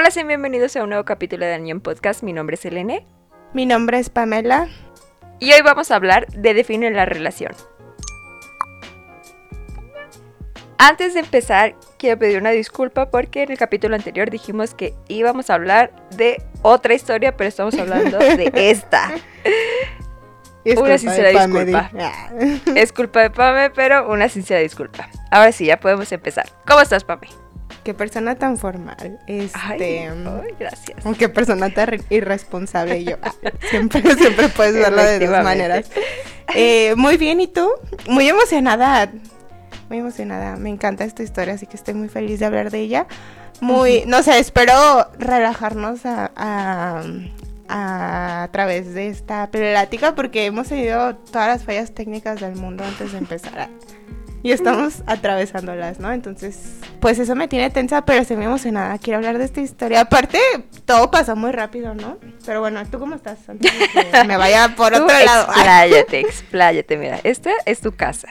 Hola, sean bienvenidos a un nuevo capítulo de Anion Podcast. Mi nombre es Elene. Mi nombre es Pamela. Y hoy vamos a hablar de definir la relación. Antes de empezar, quiero pedir una disculpa porque en el capítulo anterior dijimos que íbamos a hablar de otra historia, pero estamos hablando de esta. una sincera disculpa. Es culpa de Pame, pero una sincera disculpa. Ahora sí, ya podemos empezar. ¿Cómo estás, Pame? Qué persona tan formal. Este, ay, gracias. Qué persona tan irresponsable yo. Siempre, siempre puedes verlo de dos maneras. Eh, muy bien, ¿y tú? Muy emocionada. Muy emocionada. Me encanta esta historia, así que estoy muy feliz de hablar de ella. Muy, no sé, espero relajarnos a, a, a, través de esta plática porque hemos tenido todas las fallas técnicas del mundo antes de empezar a y estamos atravesándolas, ¿no? Entonces, pues eso me tiene tensa, pero estoy muy emocionada. Quiero hablar de esta historia. Aparte, todo pasó muy rápido, ¿no? Pero bueno, ¿tú cómo estás? Antes que me vaya por otro lado. Expláyate, expláyate. Mira, esta es tu casa.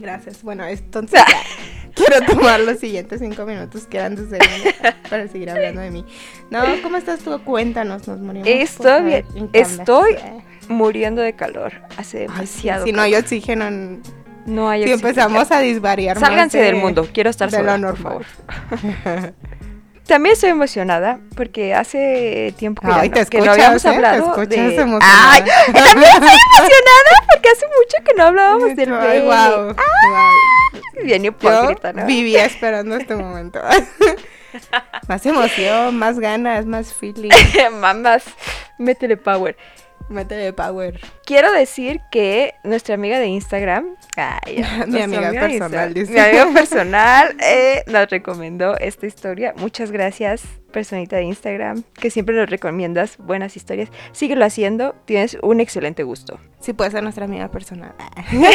Gracias. Bueno, entonces quiero tomar los siguientes cinco minutos que eran de para seguir hablando de mí. No, ¿cómo estás tú? Cuéntanos, nos morimos. Estoy bien. Estoy muriendo de calor. Hace demasiado. si no hay oxígeno en no hay Si empezamos a disvariar Sálganse del mundo, quiero estar sola, por favor. También estoy emocionada porque hace tiempo que, Ay, no, que no habíamos ¿eh? hablado te de... emocionada. Ay, también estoy emocionada porque hace mucho que no hablábamos del Ay, wow, Ay, Bien hipócrita, ¿no? vivía esperando este momento. más emoción, más ganas, más feeling. Mamás, métele power. Métele power. Quiero decir que nuestra amiga de Instagram, ay, Mi amiga personal, dice. mi amiga personal eh, nos recomendó esta historia. Muchas gracias, personita de Instagram, que siempre nos recomiendas buenas historias. Síguelo haciendo, tienes un excelente gusto. Sí, puede ser nuestra amiga personal.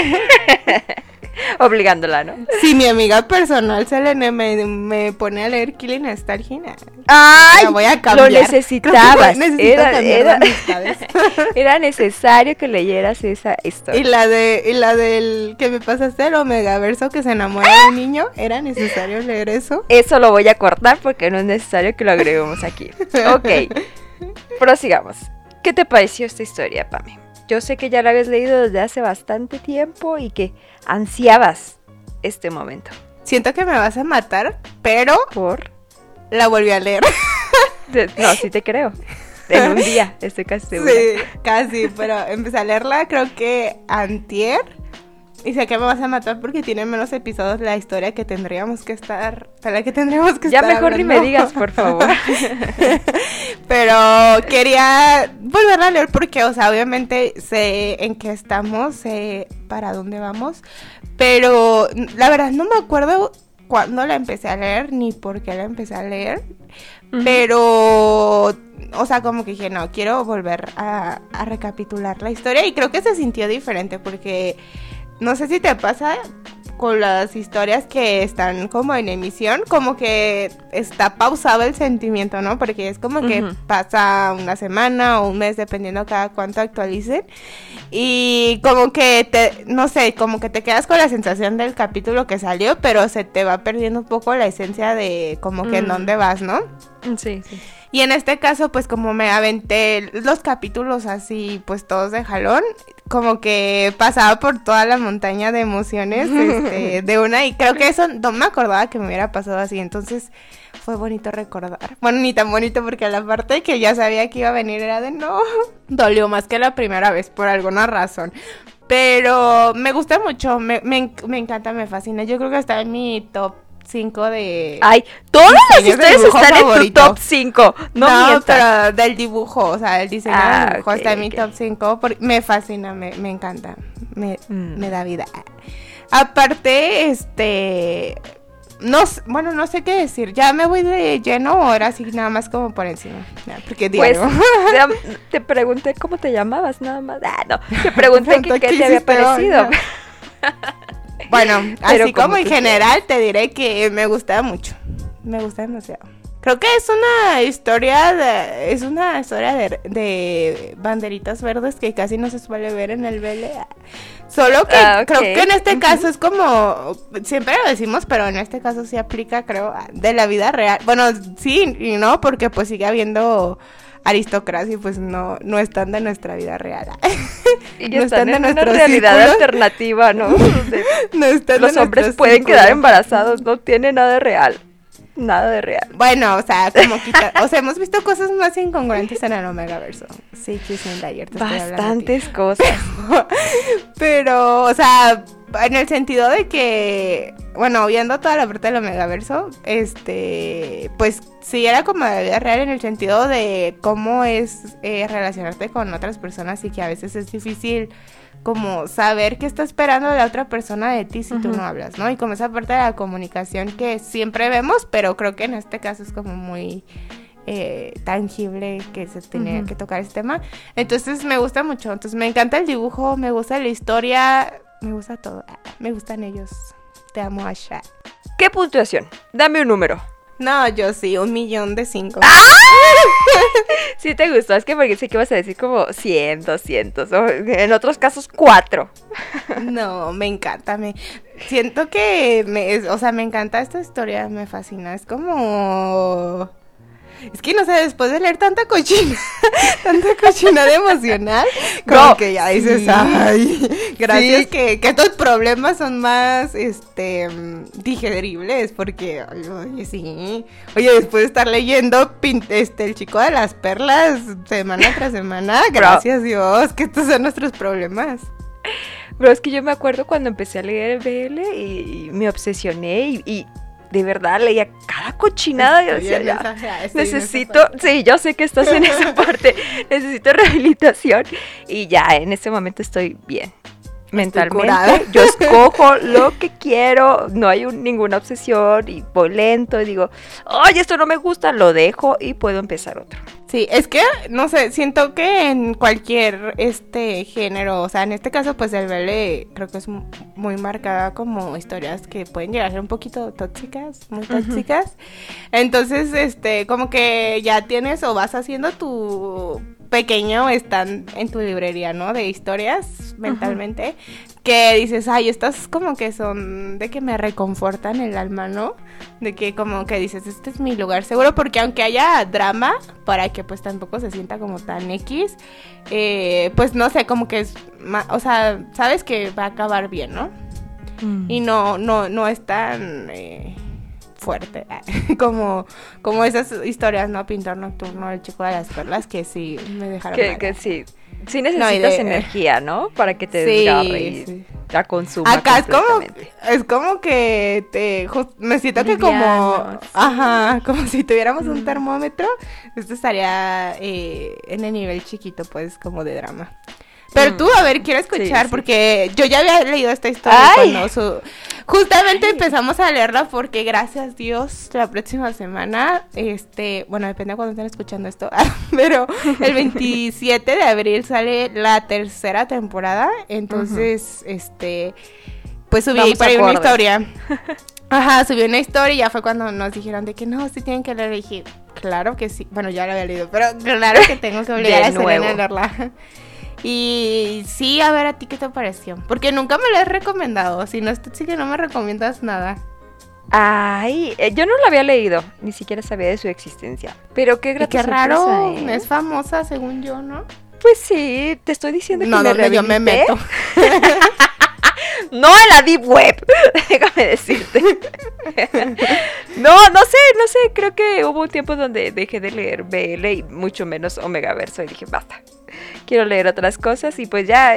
Obligándola, ¿no? Si mi amiga personal Selene me, me pone a leer Killing Nostalgia, ¡Ay! la voy a Lo cambiar. necesitabas. Necesito Era, necesario que leyeras esa historia. Y la de y la del que me pasaste el Omega Verso que se enamora de un niño, ¿era necesario leer eso? Eso lo voy a cortar porque no es necesario que lo agreguemos aquí. Ok, prosigamos. ¿Qué te pareció esta historia, Pame? Yo sé que ya la habías leído desde hace bastante tiempo y que ansiabas este momento. Siento que me vas a matar, pero Por... la volví a leer. No, sí te creo. En un día, estoy casi segura. Sí, casi, pero empecé a leerla creo que antier. Y sé que me vas a matar porque tiene menos episodios la historia que tendríamos que estar, para la que tendríamos que Ya estar mejor ni me hablando. digas, por favor. Pero quería volver a leer porque, o sea, obviamente sé en qué estamos, sé para dónde vamos, pero la verdad no me acuerdo cuándo la empecé a leer ni por qué la empecé a leer, pero, o sea, como que dije, no, quiero volver a, a recapitular la historia y creo que se sintió diferente porque no sé si te pasa con las historias que están como en emisión, como que está pausado el sentimiento, ¿no? Porque es como que pasa una semana o un mes, dependiendo cada cuánto actualicen. Y como que te, no sé, como que te quedas con la sensación del capítulo que salió, pero se te va perdiendo un poco la esencia de como que en Mm. dónde vas, ¿no? Sí, sí. Y en este caso, pues como me aventé los capítulos así, pues todos de jalón, como que pasaba por toda la montaña de emociones este, de una y creo que eso no me acordaba que me hubiera pasado así, entonces fue bonito recordar. Bueno, ni tan bonito porque la parte que ya sabía que iba a venir era de no, dolió más que la primera vez por alguna razón. Pero me gusta mucho, me, me, me encanta, me fascina. Yo creo que está en mi top 5 de... Ay, todas las historias dibujo están en tu top 5. No, No, pero del dibujo, o sea, el diseño Ah, del dibujo ok, está en mi top 5. Me fascina, me, me encanta, me, Mm. me da vida. Aparte, este... No, bueno, no sé qué decir. ¿Ya me voy de lleno era así nada más como por encima? Ya, porque Pues te, pregunté cómo te llamabas, nada más. Ah, no. Te pregunté qué ¿qué te había parecido. No. bueno, Pero así como como en general te diré que me gusta mucho. Me gusta demasiado. Creo que es una historia de, es una historia de, banderitas verdes que casi no se suele ver en el BL. Solo que ah, creo que en este caso es como siempre lo decimos, pero en este caso sí aplica, creo, de la vida real. Bueno, sí y no, porque pues sigue habiendo aristocracia pues no, no están de nuestra vida real. Y no están, en, nuestra realidad alternativa, ¿no? Los hombres pueden quedar embarazados, no tiene nada de real. Nada de real. Bueno, o sea, como quita, o sea, hemos visto cosas más incongruentes en el Omega Verso. Sí, Chisenda, ayer te Bastantes cosas. Pero, o sea, en el sentido de que, bueno, viendo toda la parte del Omegaverso, este, pues sí era como de vida real en el sentido de cómo es eh, relacionarte con otras personas y que a veces es difícil como saber qué está esperando la otra persona de ti si tú no hablas, ¿no? Y como esa parte de la comunicación que siempre vemos, pero creo que en este caso es como muy eh, tangible que se tenía que tocar este tema. Entonces me gusta mucho, entonces me encanta el dibujo, me gusta la historia, me gusta todo, me gustan ellos. Te amo, Asha. ¿Qué puntuación? Dame un número. No, yo sí, un millón de cinco. ¡Ah! sí te gustó, es que porque sé que vas a decir como 100, 200, o en otros casos 4. no, me encanta, me siento que me, o sea, me encanta esta historia, me fascina, es como es que no sé, después de leer tanta cochina, tanta cochina de emocional, como que ya dices, ay, gracias que, que, estos problemas son más, este, digeribles, porque, oye, sí, oye, después de estar leyendo, este, el chico de las perlas, semana tras semana, gracias Dios, que estos son nuestros problemas. Pero es que yo me acuerdo cuando empecé a leer el BL y, me obsesioné y de verdad leía cada cochinada y decía, ya, necesito, sí, yo sé que estás en esa parte, necesito rehabilitación y ya en ese momento estoy bien. Mentalmente, yo escojo lo que quiero, no hay ninguna obsesión y voy lento y digo, oye, esto no me gusta, lo dejo y puedo empezar otro. Sí, es que, no sé, siento que en cualquier este género, o sea, en este caso, pues el BL creo que es muy marcada como historias que pueden llegar a ser un poquito tóxicas, muy tóxicas. Entonces, este, como que ya tienes o vas haciendo tu pequeño están en tu librería, ¿no? De historias mentalmente, que dices, ay, estas como que son de que me reconfortan el alma, ¿no? De que como que dices, este es mi lugar seguro, porque aunque haya drama, para que pues tampoco se sienta como tan X, eh, pues no sé, como que es, o sea, sabes que va a acabar bien, ¿no? Mm. Y no, no, no es tan... Eh, fuerte, como, como esas historias, ¿no? Pintor nocturno, el chico de las perlas, que sí me dejaron. Que, que sí, sí necesitas energía, ¿no? Para que te desgarre y la consuma. Acá es como, es como que te, me siento que como, ajá, como si tuviéramos un termómetro, esto estaría eh, en el nivel chiquito, pues, como de drama. Pero tú, a ver, quiero escuchar, porque yo ya había leído esta historia cuando justamente empezamos a leerla porque gracias Dios la próxima semana, este, bueno, depende de cuando estén escuchando esto, pero el 27 de abril sale la tercera temporada, entonces, este, pues subí ahí para una historia. Ajá, subí una historia y ya fue cuando nos dijeron de que no, sí tienen que leer. Y dije, claro que sí. Bueno, ya la había leído, pero claro que tengo que obligar a a leerla. Y sí, a ver a ti qué te pareció. Porque nunca me la he recomendado. Si no, sí que no me recomiendas nada. Ay, eh, yo no la había leído, ni siquiera sabía de su existencia. Pero qué Qué raro, ¿eh? es famosa según yo, ¿no? Pues sí, te estoy diciendo que no, me no, yo me meto. no en la deep web, déjame decirte. no, no sé, no sé, creo que hubo un tiempo donde dejé de leer BL y mucho menos Omega Verso y dije, basta quiero leer otras cosas y pues ya,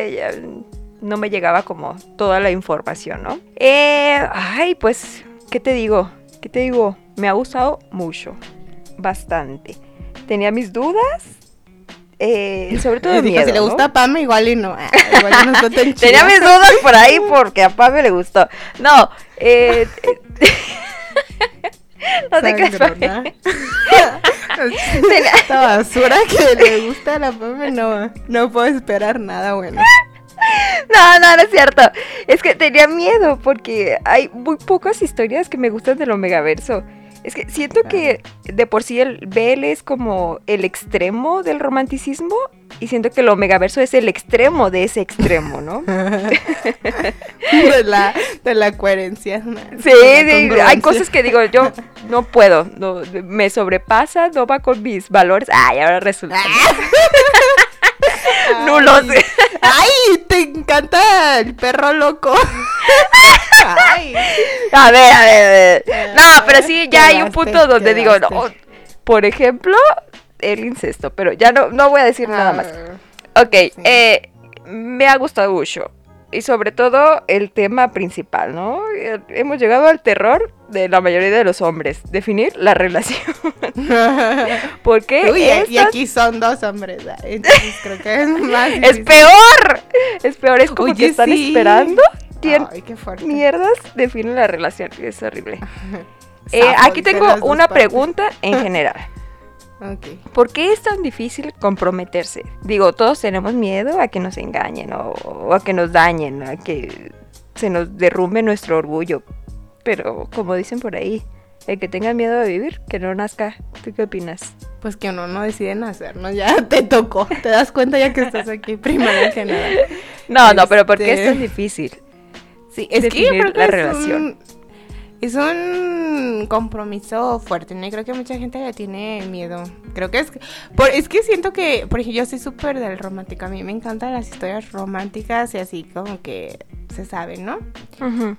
no me llegaba como toda la información, ¿no? Eh, ay, pues, ¿qué te digo? ¿Qué te digo? Me ha gustado mucho, bastante. Tenía mis dudas, eh, sobre todo miedo, si le gusta a Pame igual y no, ah, igual no tenía mis dudas por ahí porque a Pame le gustó no eh, no te creas Esta basura que le gusta a la Pame, no, no puedo esperar nada bueno. No, no, no es cierto. Es que tenía miedo porque hay muy pocas historias que me gustan del Omegaverso. Es que siento que de por sí el BL es como el extremo del romanticismo y siento que el Omegaverso es el extremo de ese extremo, ¿no? de, la, de la coherencia. Sí, hay cosas que digo, yo no puedo, no, me sobrepasa, no va con mis valores. Ay, ahora resulta. no lo sé. Ay, te encanta el perro loco. Ay. A ver, a ver, No, pero sí, ya hay un punto donde digo, no, por ejemplo, el incesto, pero ya no, no voy a decir nada más. Ah, ok, eh, me ha gustado mucho. Y sobre todo el tema principal, ¿no? Hemos llegado al terror de la mayoría de los hombres, definir la relación. ¿Por qué? y aquí son dos hombres, entonces creo que es más ¡Es peor! Es peor, es como que están esperando. Ay, qué fuerte. Mierdas definen la relación, es horrible. Eh, aquí tengo una pregunta en general. ¿Por qué es tan difícil comprometerse? Digo, todos tenemos miedo a que nos engañen o, a que nos dañen, a que se nos derrumbe nuestro orgullo. Pero como dicen por ahí, el que tenga miedo de vivir, que no nazca. ¿Tú qué opinas? Pues que uno no decide nacer, ¿no? Ya te tocó. Te das cuenta ya que estás aquí primero que nada. No, no, pero ¿por qué es tan este, difícil? Sí, es que yo creo que la relación es un compromiso fuerte, ¿no? Y creo que mucha gente le tiene miedo. Creo que es... Por, es que siento que, por ejemplo, yo soy súper del romántico. A mí me encantan las historias románticas y así como que se sabe, ¿no?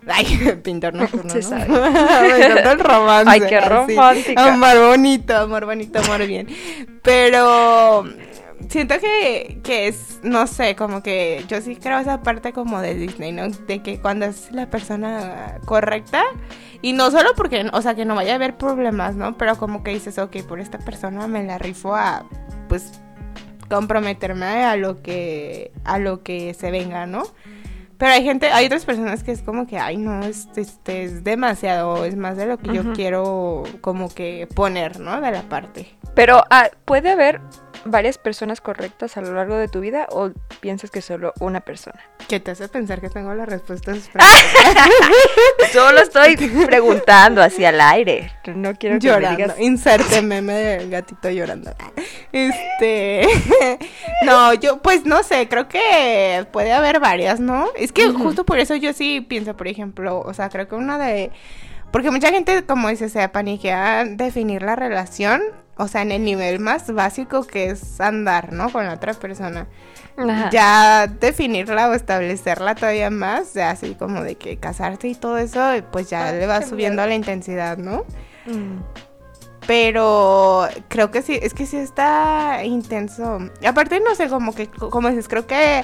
Ay, pintor nocturno, Se sabe. me encanta el romance. Ay, qué romántico. Amor bonito, amor bonito, amor bien. Pero siento que, que es, no sé, como que yo sí creo esa parte como de Disney, ¿no? De que cuando es la persona correcta, y no solo porque, o sea, que no vaya a haber problemas, ¿no? Pero como que dices, ok, por esta persona me la rifo a, pues, comprometerme a lo que, a lo que se venga, ¿no? Pero hay gente, hay otras personas que es como que, ay, no, este, este es demasiado, es más de lo que yo quiero como que poner, ¿no? De la parte. Pero ah, puede haber varias personas correctas a lo largo de tu vida o piensas que solo una persona? ¿Qué te hace pensar que tengo las respuestas? Solo estoy preguntando hacia el aire. No quiero que llorando. me digas... Inserte meme del gatito llorando. Este, no, yo pues no sé, creo que puede haber varias, ¿no? Es que justo por eso yo sí pienso, por ejemplo, o sea, creo que una de porque mucha gente, como dice, se paniquea definir la relación, o sea, en el nivel más básico que es andar, ¿no? Con la otra persona. Ya definirla o establecerla todavía más, ya así como de que casarte y todo eso, pues ya le va subiendo la intensidad, ¿no? Mm. Pero creo que sí, es que sí está intenso. Aparte, no sé, como que, como dices, creo que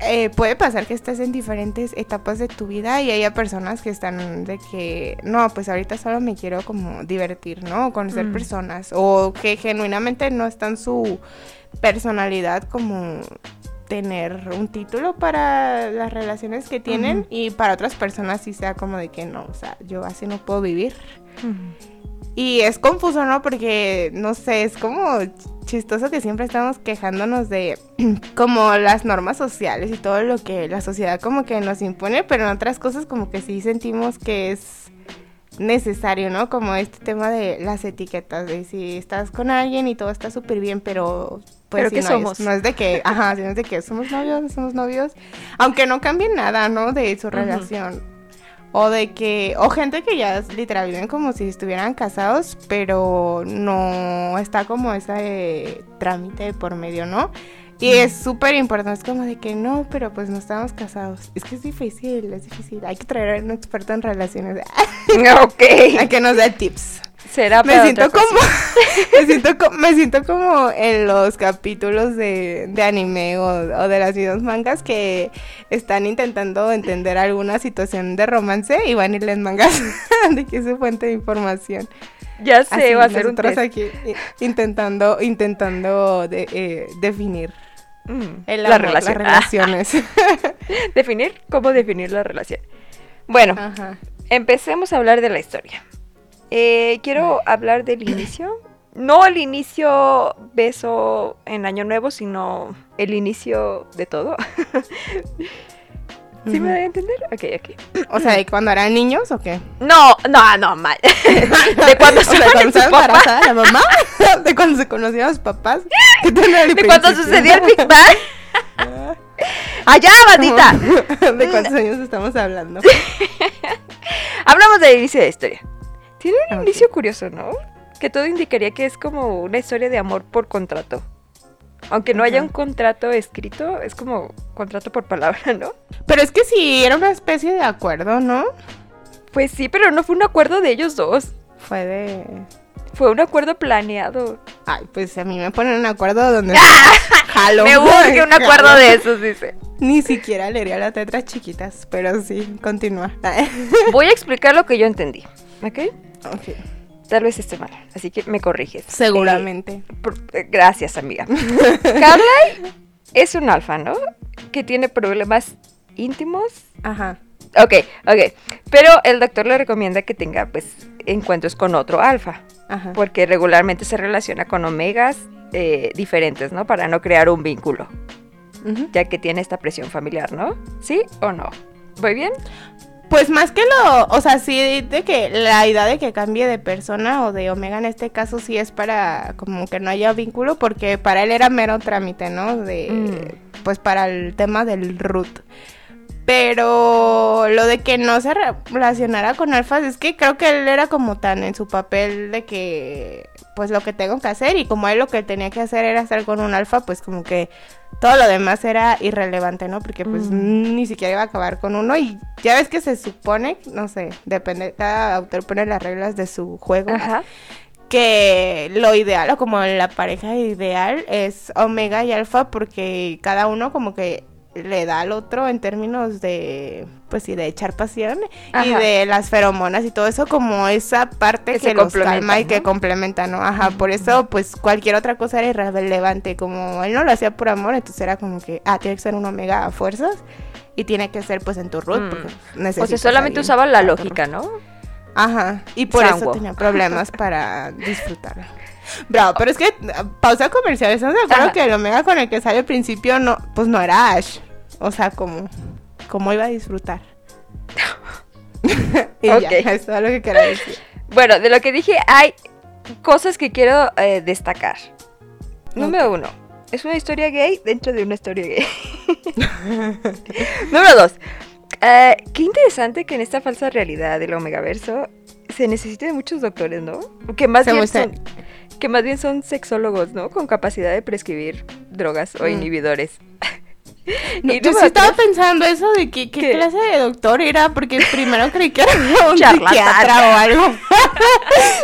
eh, puede pasar que estés en diferentes etapas de tu vida y haya personas que están de que, no, pues ahorita solo me quiero como divertir, ¿no? Conocer mm. personas o que genuinamente no está en su personalidad como tener un título para las relaciones que tienen y para otras personas sí sea como de que no, o sea, yo así no puedo vivir. Y es confuso, ¿no? Porque, no sé, es como chistoso que siempre estamos quejándonos de como las normas sociales y todo lo que la sociedad como que nos impone, pero en otras cosas como que sí sentimos que es necesario, ¿no? Como este tema de las etiquetas, de si estás con alguien y todo está súper bien, pero pues ¿Pero no somos? Es, no es de que, ajá, sino es de que somos novios, somos novios, aunque no cambie nada, ¿no? De su relación. O de que, o gente que ya literal viven como si estuvieran casados, pero no está como ese trámite por medio, ¿no? Y es súper importante, es como de que no, pero pues no estamos casados. Es que es difícil, es difícil. Hay que traer a un experto en relaciones. ok. Hay que nos dé tips. Será me siento como me siento me siento como en los capítulos de, anime o, de las videos mangas que están intentando entender alguna situación de romance y van y les mangas de que es su fuente de información. Ya sé, va a ser un test. aquí intentando intentando de, eh, definir mm, la relación. las relaciones. definir cómo definir la relación. Bueno, empecemos a hablar de la historia. Eh, quiero hablar del inicio. No el inicio beso en Año Nuevo, sino el inicio de todo. ¿Sí me voy a entender? Ok, ok. O sea, ¿de cuando eran niños o qué? No, no, no, mal. ¿De cuando, se embarazada la mamá? ¿De cuando se conocían los papás? ¿De cuando sucedía el Big Bang? ¡Allá, bandita! ¿De cuántos años estamos hablando? Hablamos del inicio de la historia. Tiene un inicio curioso, ¿no? Que todo indicaría que es como una historia de amor por contrato. Aunque no haya un contrato escrito, es como contrato por palabra, ¿no? Pero es que sí, era una especie de acuerdo, ¿no? Pues sí, pero no fue un acuerdo de ellos dos. Fue de... Fue un acuerdo planeado. Ay, pues a mí me ponen un acuerdo donde... Jalo. Me urge un acuerdo de esos, dice. Ni siquiera leería las letras chiquitas, pero sí, continúa. Voy a explicar lo que yo entendí, ¿ok? Ok. Tal vez esté mal, así que me corriges. Seguramente. Eh, eh, gracias, amiga. Carly es un alfa, ¿no? Que tiene problemas íntimos. Ajá. Ok, ok. Pero el doctor le recomienda que tenga, pues, encuentros con otro alfa. Ajá. Porque regularmente se relaciona con omegas eh, diferentes, ¿no? Para no crear un vínculo. Ya que tiene esta presión familiar, ¿no? ¿Sí o no? ¿Voy bien? Pues más que lo, o sea, sí, de que la idea de que cambie de persona o de Omega en este caso sí es para como que no haya vínculo porque para él era mero trámite, ¿no? De, mm. pues para el tema del root. Pero lo de que no se relacionara con alfas es que creo que él era como tan en su papel de que pues lo que tengo que hacer y como él lo que tenía que hacer era estar con un alfa, pues como que todo lo demás era irrelevante, ¿no? Porque pues mm. ni siquiera iba a acabar con uno y ya ves que se supone, no sé, depende, cada autor pone las reglas de su juego. Que lo ideal o como la pareja ideal es Omega y Alfa porque cada uno como que le da al otro en términos de, pues sí, de echar pasión y de las feromonas y todo eso como esa parte que, los calma y que complementa, ¿no? Ajá, por eso pues cualquier otra cosa era irrelevante, como él no lo hacía por amor, entonces era como que, ah, tiene que ser un omega a fuerzas y tiene que ser pues en tu root, porque mm. O sea, solamente usaba la lógica, ¿no? Ajá, y por eso tenía problemas para disfrutarlo. Bravo, pero es que pausa comercial, ¿estamos de acuerdo que el Omega con el que sale al principio no, pues no era Ash? O sea, como, como iba a disfrutar. y ya, eso es lo que quería decir. Bueno, de lo que dije, hay cosas que quiero eh, destacar. Número uno, es una historia gay dentro de una historia gay. Número dos, eh, qué interesante que en esta falsa realidad del Omegaverso se necesite de muchos doctores, ¿no? Que más, bien son, que más bien son sexólogos, ¿no? Con capacidad de prescribir drogas o inhibidores yo sí estaba pensando eso de que, qué, clase de doctor era, porque primero creí que era un psiquiatra o algo.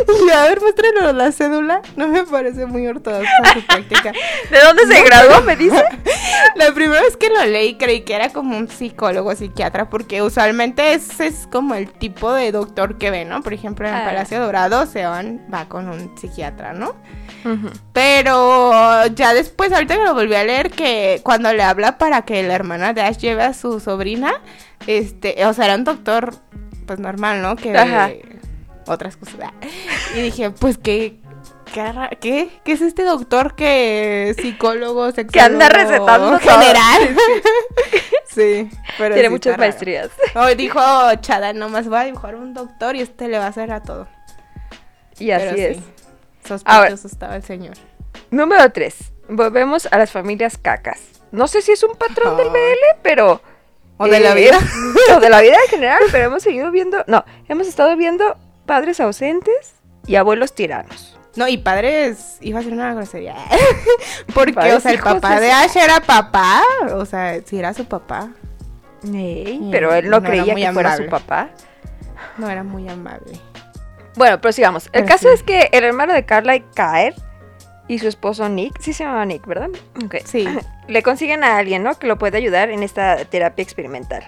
y a ver, muéstrenos la cédula. No me parece muy ortodoxa su práctica. ¿De dónde se graduó, me dice? la primera vez que lo leí creí que era como un psicólogo psiquiatra, porque usualmente ese es como el tipo de doctor que ve, ¿no? Por ejemplo, en el ah. Palacio Dorado se van, va con un psiquiatra, ¿no? Pero ya después, ahorita que lo volví a leer, que cuando le habla para que la hermana de Ash lleve a su sobrina, este, o sea, era un doctor, pues normal, ¿no? Que otras cosas. Y dije, pues qué, ¿Qué? ¿Qué es este doctor que psicólogo, sexólogo? Que anda recetando general. sí, pero Tiene muchas maestrías. Hoy dijo Chada, nomás voy a dibujar un doctor y este le va a hacer a todo. Y así es. Sospechoso estaba el señor. Número 3. Volvemos a las familias cacas. No sé si es un patrón del BL, pero... O de la eh, vida. o de la vida en general, pero hemos seguido viendo... No, hemos estado viendo padres ausentes y abuelos tiranos. No, y padres, iba a ser una grosería. Porque, o sea, el papá de Ash era papá. O sea, si era su papá. pero él no, creía que fuera su papá. No era muy amable. Bueno, prosigamos. El caso es que el hermano de Carla y Kaer y su esposo Nick, sí se llamaba Nick, ¿verdad? Okay. Sí. Le consiguen a alguien, ¿no? Que lo puede ayudar en esta terapia experimental.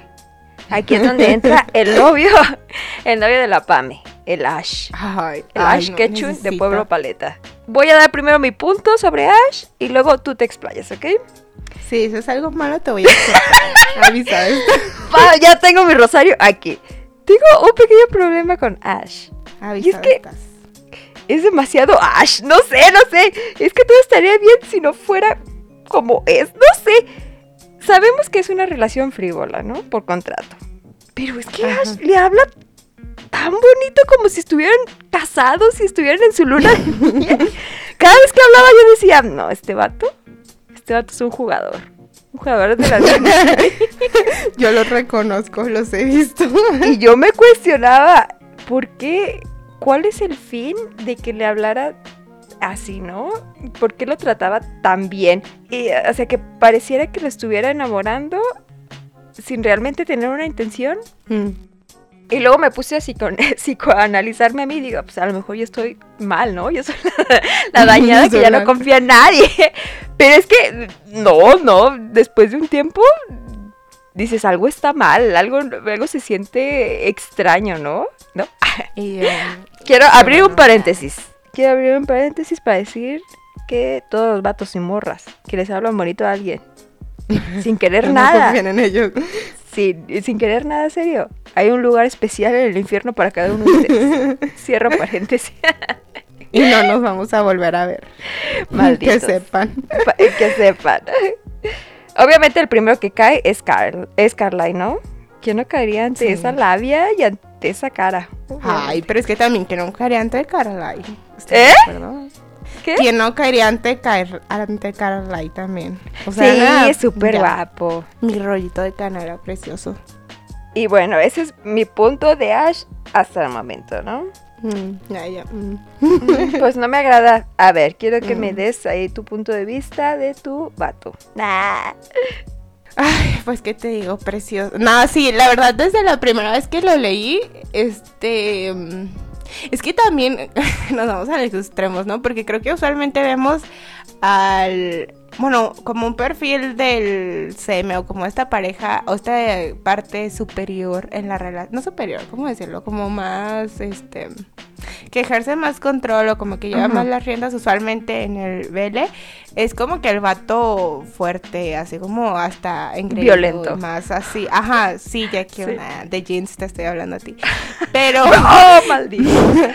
Aquí es donde entra el novio, el novio de la Pame, el Ash. Ay, el Ash Ketchum de Pueblo Paleta. Voy a dar primero mi punto sobre Ash y luego tú te explayas, ¿ok? Sí, eso es algo malo, te voy a avisar. ya tengo mi rosario aquí. Tengo un pequeño problema con Ash. y es que es demasiado Ash, no sé, no sé. Es que todo estaría bien si no fuera como es, no sé. sabemos que es una relación frívola, ¿no? Por contrato. Pero es que Ash le habla tan bonito como si estuvieran casados y estuvieran en su luna Cada vez que hablaba yo decía, no, este vato, este vato es un jugador. Un jugador de la vida. yo los reconozco, los he visto. y yo me cuestionaba, ¿por qué? ¿Cuál es el fin de que le hablara así, ¿no? ¿Por qué lo trataba tan bien? Y, o sea, que pareciera que lo estuviera enamorando sin realmente tener una intención. Mm. Y luego me puse a psicoanalizarme a mí y digo, pues a lo mejor yo estoy mal, ¿no? Yo soy la, dañada que ya no confía en nadie. Pero es que, no, no, después de un tiempo dices, algo está mal, algo, algo se siente extraño, ¿no? ¿No? Eh, Quiero abrir un paréntesis. Quiero abrir un paréntesis para decir que todos los vatos y morras que les hablan bonito a alguien sin querer nada. en ellos sin, querer nada serio. Hay un lugar especial en el infierno para cada uno de ustedes. Cierro paréntesis. y no nos vamos a volver a ver. Malditos. Que sepan. que sepan. Obviamente el primero que cae es Carl, es Carline, ¿no? ¿Quién no caería ante esa labia y ante esa cara? Ay, pero es que también que no caería ante Carline. ¿Eh? ¿Qué? ¿Quién no caería ante, caer, ante Carly también? sí, es súper guapo. Mi rollito de cana era precioso. Y bueno, ese es mi punto de Ash hasta el momento, ¿no? Mm, ya, ya. Mm. Pues no me agrada. A ver, quiero que me mm. des ahí tu punto de vista de tu vato. Nah. Ay, pues qué te digo, precioso. No, sí, la verdad, desde la primera vez que lo leí, este es que también nos vamos a los extremos, ¿no? Porque creo que usualmente vemos al bueno, como un perfil del CM o como esta pareja o esta parte superior en la relación, no superior, ¿cómo decirlo? Como más, este, que ejerce más control o como que lleva más las riendas usualmente en el vele, es como que el vato fuerte, así como hasta en violento, más así, ajá, sí, ya que una de jeans te estoy hablando a ti, pero, oh, maldito,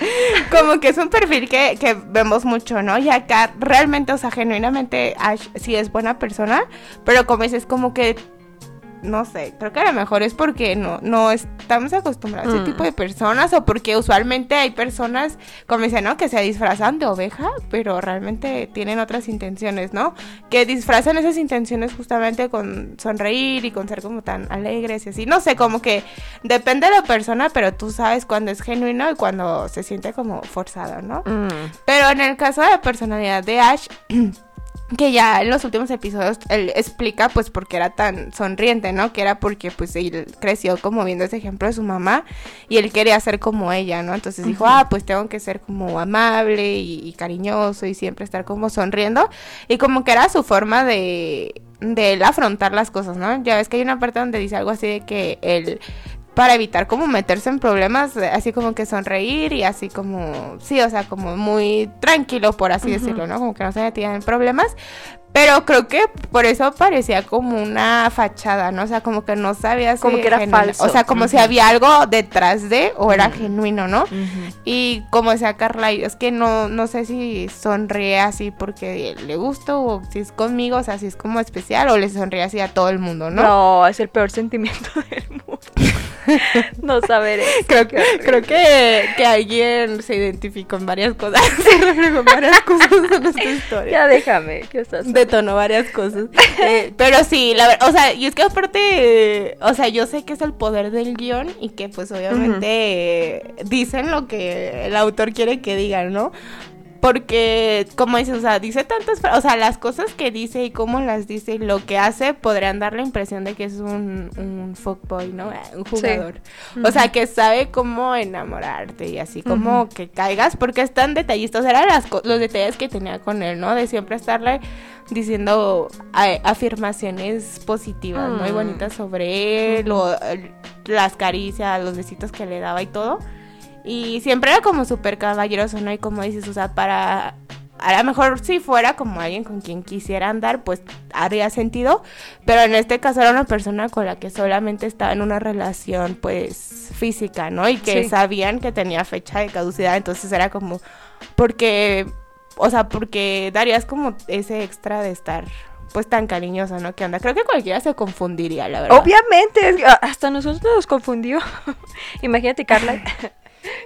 como que es un perfil que, que vemos mucho, ¿no? Y acá realmente, o sea, genuinamente Ash sí es buena persona, pero como dices, como que no sé, creo que a lo mejor es porque no, no estamos acostumbrados a ese tipo de mm. personas o porque usualmente hay personas, como dicen, ¿no? Que se disfrazan de oveja, pero realmente tienen otras intenciones, ¿no? Que disfrazan esas intenciones justamente con sonreír y con ser como tan alegres y así. No sé, como que depende de la persona, pero tú sabes cuando es genuino y cuando se siente como forzado, ¿no? Mm. Pero en el caso de la personalidad de Ash... que ya en los últimos episodios él explica pues por qué era tan sonriente, ¿no? Que era porque pues él creció como viendo ese ejemplo de su mamá y él quería ser como ella, ¿no? Entonces dijo, ah, pues tengo que ser como amable y, cariñoso y siempre estar como sonriendo y como que era su forma de, de él afrontar las cosas, ¿no? Ya ves que hay una parte donde dice algo así de que él para evitar como meterse en problemas, así como que sonreír y así como, sí, o sea, como muy tranquilo, por así decirlo, ¿no? Como que no se metían en problemas, pero creo que por eso parecía como una fachada, ¿no? O sea, como que no sabía si... Como que era falso. O sea, como si había algo detrás de o era genuino, ¿no? Y como decía Carla, es que no, no sé si sonríe así porque le gusto o si es conmigo, o sea, si es como especial o le sonríe así a todo el mundo, ¿no? No, es el peor sentimiento del mundo. no saber eso. Creo, que, creo que, que, alguien se identificó en varias cosas. se en varias cosas en esta historia. Ya déjame, ¿qué estás detonó varias cosas. Eh, pero sí, la verdad, o sea, y es que aparte, o sea, yo sé que es el poder del guion y que pues obviamente dicen lo que el autor quiere que digan, ¿no? Porque, como dices, o sea, dice tantas, o sea, las cosas que dice y cómo las dice y lo que hace podrían dar la impresión de que es un, un fuckboy, ¿no? Un jugador. O sea, que sabe cómo enamorarte y así como que caigas, porque es tan detallista. O sea, eran las, los detalles que tenía con él, ¿no? De siempre estarle diciendo afirmaciones positivas, muy mm. bonitas sobre él, las caricias, los besitos que le daba y todo. Y siempre era como súper caballeroso, ¿no? Y como dices, o sea, para... A lo mejor si fuera como alguien con quien quisiera andar, pues haría sentido. Pero en este caso era una persona con la que solamente estaba en una relación, pues, física, ¿no? Y que sabían que tenía fecha de caducidad. Entonces era como... Porque... O sea, porque darías como ese extra de estar pues tan cariñoso, ¿no? ¿Qué onda? Creo que cualquiera se confundiría, la verdad. Obviamente, hasta nosotros nos confundió. Imagínate, Carla.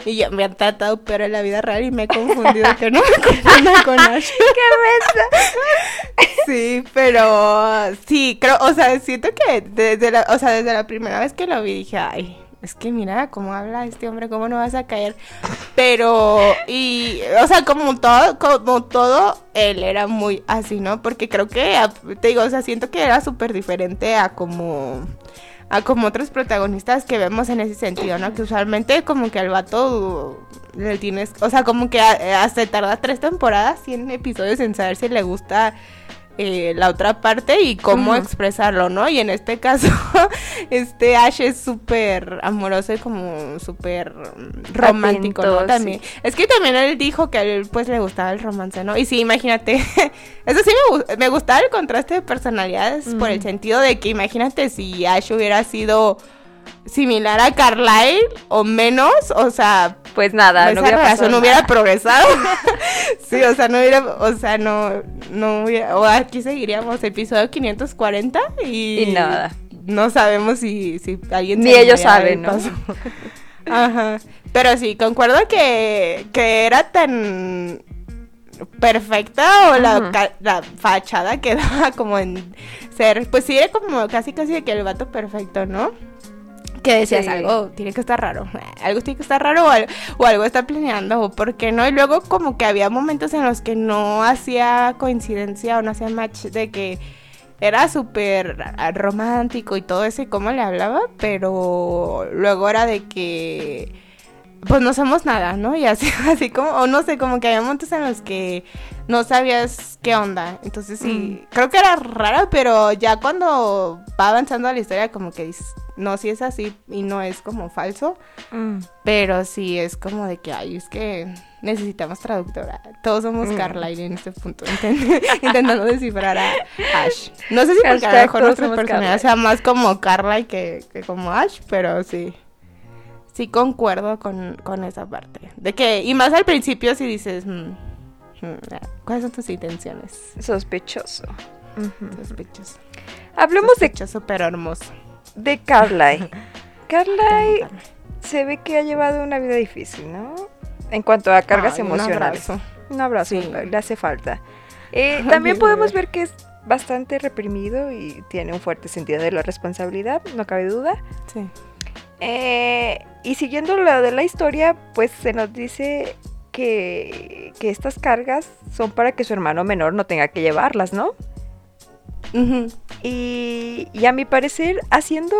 Y ya me han tratado pero en la vida real y me he confundido que no me confunda con Ash. ¡Qué mesa! Sí, pero sí, creo, o sea, siento que desde la, o sea, desde la primera vez que lo vi dije, ay, es que mira cómo habla este hombre, cómo no vas a caer. Pero, y, o sea, como todo, como todo, él era muy así, ¿no? Porque creo que, te digo, o sea, siento que era súper diferente a como a como otros protagonistas que vemos en ese sentido, ¿no? Que usualmente como que al vato le tienes, o sea, como que hasta tarda tres temporadas, 100 episodios en saber si le gusta eh, la otra parte y cómo expresarlo, ¿no? Y en este caso, este Ash es súper amoroso y como súper romántico, ¿no? También. Es que también él dijo que a él pues le gustaba el romance, ¿no? Y sí, imagínate, eso sí me, me gustaba el contraste de personalidades por el sentido de que imagínate si Ash hubiera sido similar a Carlyle o menos, o sea, pues nada, no hubiera no hubiera progresado. sí, o sea, no hubiera, o sea, no, no hubiera, o aquí seguiríamos episodio 540 y, y nada. No sabemos si, si alguien Ni ellos saben, ¿no? Ajá. Pero sí, concuerdo que, que era tan perfecta o la, la, fachada que daba como en ser, pues sí era como casi casi de que el vato perfecto, ¿no? Que decías algo tiene que estar raro, algo tiene que estar raro o algo, está planeando o por qué no y luego como que había momentos en los que no hacía coincidencia o no hacía match de que era súper romántico y todo eso y cómo le hablaba, pero luego era de que pues no somos nada, ¿no? Y así, así como, o no sé, como que había momentos en los que no sabías qué onda. Entonces sí, mm. creo que era raro, pero ya cuando va avanzando la historia, como que dices, no, sí es así y no es como falso. Mm. Pero sí es como de que, ay, es que necesitamos traductora. Todos somos mm. Carlyle en este punto, intentando descifrar a Ash. No sé si porque a lo mejor nuestra personalidad sea más como Carlyle que, que como Ash, pero sí sí concuerdo con, esa parte. De que, y más al principio si dices, mm, ¿cuáles son tus intenciones? Sospechoso. Sospechoso. Hablemos Sospechoso, pero hermoso. De Carly. Carly se ve que ha llevado una vida difícil, ¿no? En cuanto a cargas emocionales. Un abrazo. Un abrazo, le hace falta. Eh, también podemos ver que es bastante reprimido y tiene un fuerte sentido de la responsabilidad, no cabe duda. Sí. Eh, y siguiendo lo de la historia, pues se nos dice que, estas cargas son para que su hermano menor no tenga que llevarlas, ¿no? y, y, a mi parecer, haciendo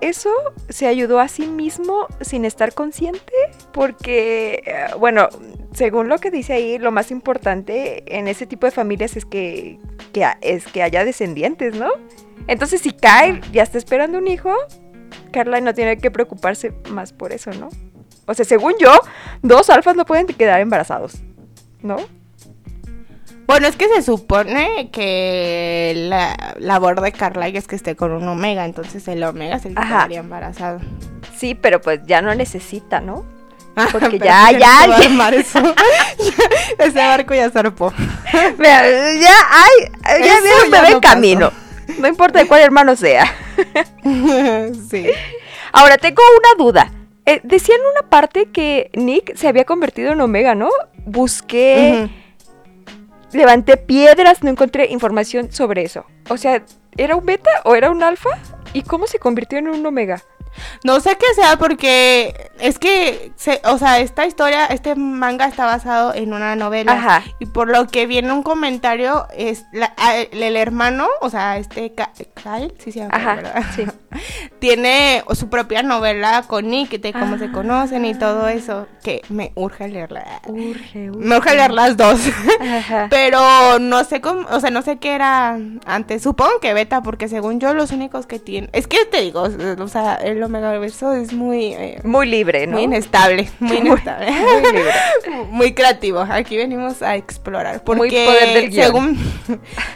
eso, se ayudó a sí mismo sin estar consciente, porque, eh, bueno, según lo que dice ahí, lo más importante en ese tipo de familias es que, que es que haya descendientes, ¿no? Entonces, si Kyle ya está esperando un hijo, Carla no tiene que preocuparse más por eso, ¿no? O sea, según yo, dos alfas no pueden quedar embarazados, ¿no? Bueno, es que se supone que la labor de Carla es que esté con un omega, entonces el omega se quedaría embarazado. Sí, pero pues ya no necesita, ¿no? Ah, Porque ya, ya, ya. Ese barco ya zarpó. Mira, ya hay, ya viene un bebé en camino. No importa de cuál hermano sea. sí. Ahora, tengo una duda. Eh, decía en una parte que Nick se había convertido en Omega, ¿no? Busqué, levanté piedras, no encontré información sobre eso. O sea, ¿era un beta o era un alfa? ¿Y cómo se convirtió en un Omega? No sé qué sea porque es que, o sea, esta historia, este manga está basado en una novela. Ajá. Y por lo que viene un comentario, es el hermano, o sea, este Kyle, sí se llama, Ajá, Sí. tiene su propia novela con Nick, de cómo se conocen y todo ah. eso, que me urge leerla. Urge, urge. Me urge leer las dos. Ajá. Pero no sé cómo, o sea, no sé qué era antes. Supongo que beta, porque según yo los únicos que tienen, es que te digo, o sea, el el Omegaverso es muy... Eh, muy libre, ¿no? Muy inestable, muy inestable. Muy, libre. muy creativo. Aquí venimos a explorar. Porque muy poder del según,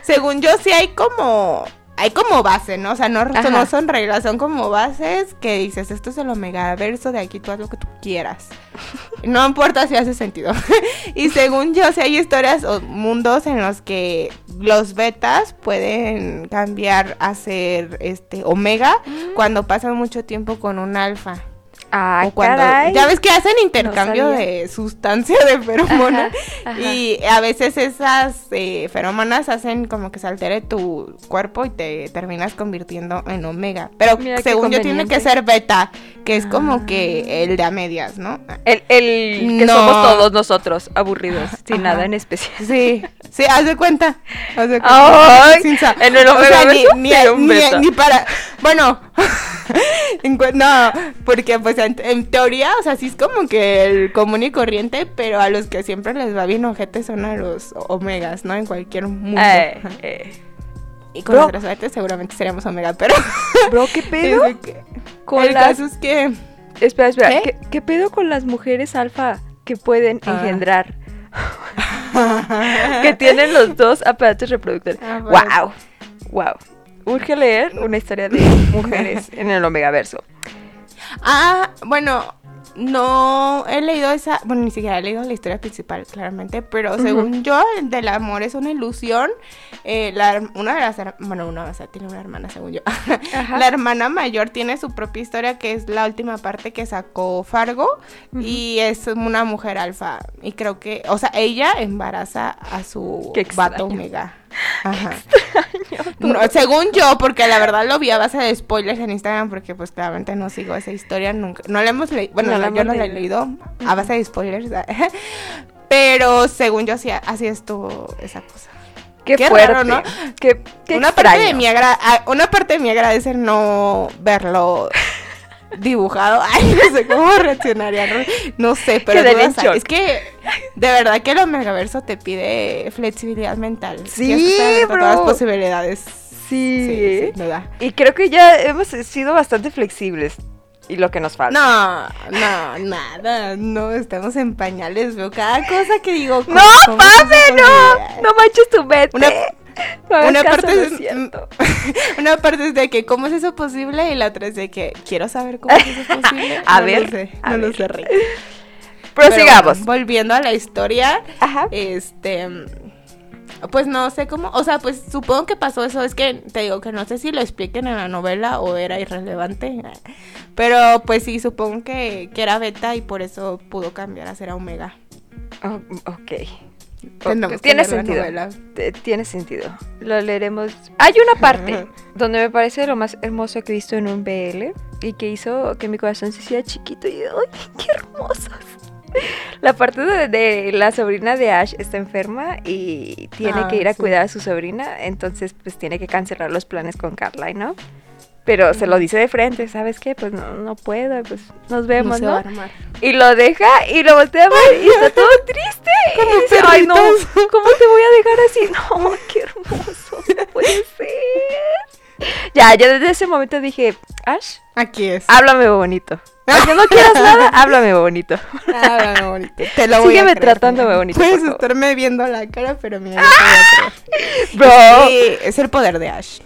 según yo sí hay como hay como base, ¿no? O sea, no, no, son reglas, son como bases que dices, esto es el omega verso, de aquí tú haz lo que tú quieras. No importa si hace sentido. y según yo, si hay historias o mundos en los que los betas pueden cambiar a ser este omega mm. cuando pasan mucho tiempo con un alfa. Ah, cuando, Ya ves que hacen intercambio de sustancia de feromonas y a veces esas eh, feromonas hacen como que se altere tu cuerpo y te terminas convirtiendo en omega. Pero según yo tiene que ser beta, que es como que ah. el de a medias, ¿no? El, el que somos todos nosotros, aburridos, sin nada en especial. Sí, sí, haz de cuenta. Haz de cuenta. en el omega o sea, ni, ni, ni, para... Bueno, no, porque pues en, teoría, o sea, sí es como que el común y corriente, pero a los que siempre les va bien ojete son a los omegas, ¿no? En cualquier mundo. Eh, eh. Y con nuestra suerte seguramente seríamos omega, pero... Bro, ¿qué pedo? con el caso es que... Espera, espera, ¿Qué? pedo con las mujeres alfa que pueden ah. engendrar? que tienen los dos aparatos reproductores. wow, wow. Urge leer una historia de mujeres en el Omega Verso. Ah, bueno, no he leído esa, bueno, ni siquiera he leído la historia principal, claramente, pero según yo, el del amor es una ilusión. Eh, la, una de las, bueno, una, o sea, tiene una hermana, según yo. la hermana mayor tiene su propia historia, que es la última parte que sacó Fargo, y es una mujer alfa. Y creo que, o sea, ella embaraza a su vato omega. Ajá. según yo, porque la verdad lo vi a base de spoilers en Instagram, porque pues claramente no sigo esa historia nunca. No la hemos leído, bueno, yo no la he leído a base de spoilers, pero según yo así, así estuvo esa cosa. Qué, fuerte, ¿no? Qué, una parte de mi una parte de mi agradecer no verlo dibujado. Ay, no sé cómo reaccionaría. No, sé, pero es que de verdad que el Omegaverso te pide flexibilidad mental. Sí, bro. Todas las posibilidades. Sí. sí y creo que ya hemos sido bastante flexibles. Y lo que nos falta. No, no, nada. No, estamos en pañales. Veo cada cosa que digo. ¡No, Pame, no! No manches tu mente. una parte es, una parte es de que cómo es eso posible y la otra es de que quiero saber cómo es eso posible. a ver, sé, no lo sé. Prosigamos. volviendo a la historia, Ajá. este pues no sé cómo, o sea, pues supongo que pasó eso, es que te digo que no sé si lo expliquen en la novela o era irrelevante, pero pues sí, supongo que, que era beta y por eso pudo cambiar a ser omega. Oh, ok. Tiene sentido. Tiene sentido. Lo leeremos. Hay una parte donde me parece lo más hermoso que he visto en un BL y que hizo que mi corazón se hiciera chiquito y ¡ay, qué hermosos! La parte de, la sobrina de Ash está enferma y tiene que ah, ir a cuidar a su sobrina, entonces pues tiene que cancelar los planes con Carly, ¿no? Pero se lo dice de frente, ¿sabes qué? Pues no, no puedo, pues nos vemos, ¿no? Y lo deja y lo voltea a ver y está todo triste. Y dice, ay no, ¿cómo te voy a dejar así? No, qué hermoso, no puede ser. Ya, ya desde ese momento dije, Ash. Aquí es. Háblame bonito. Aunque no quieras nada, háblame bonito. Háblame bonito. Te lo voy Sígueme a tratándome bonito. Puedes estarme viendo la cara, pero mira, Bro. es el poder de Ash.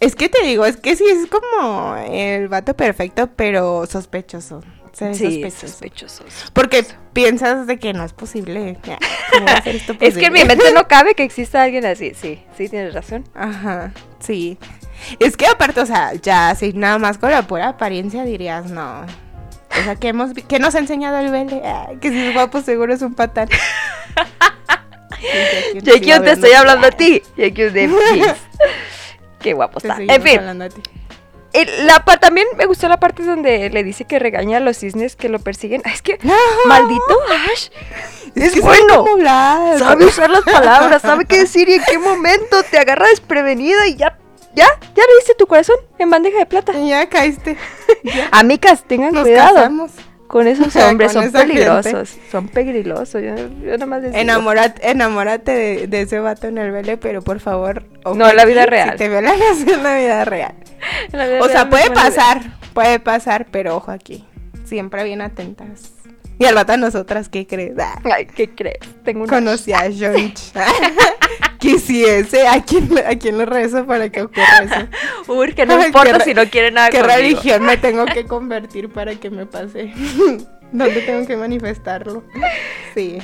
Es que te digo, es que sí es como el vato perfecto, pero sospechoso. Sí, sospechoso. Porque piensas de que no es posible. es que en mi mente no cabe que exista alguien así. Sí, sí, tienes razón. Ajá, sí. Es que aparte, o sea, ya así nada más con la pura apariencia dirías, no. O sea, que hemos que nos ha enseñado el Vele, que si es guapo seguro es un patán. JQ, te estoy hablando a ti. JQ de Qué guapo está. En fin. La, también me gustó la parte donde le dice que regaña a los cisnes que lo persiguen. Es que, maldito Ash. Es, bueno. Sabe usar las palabras, sabe qué decir y en qué momento te agarra desprevenido y ya ¿Ya? ¿Ya le diste tu corazón en bandeja de plata? Ya caíste. Amigas, tengan cuidado. Con esos hombres, son peligrosos. Son peligrosos. Yo, yo nomás Enamórate, enamórate de, ese vato en el vele, pero por favor. no, la vida real. Si te violan en la vida real. o sea, puede pasar, puede pasar, pero ojo aquí. Siempre bien atentas. Y al vato a nosotras, ¿qué crees? Ay, ¿qué crees? Tengo una... Conocí a John. Quisiese, ¿a quién, ¿a quién le rezo para que ocurra eso? Urge, no importa si no quiere nada ¿Qué religión me tengo que convertir para que me pase? ¿Dónde tengo que manifestarlo? Sí.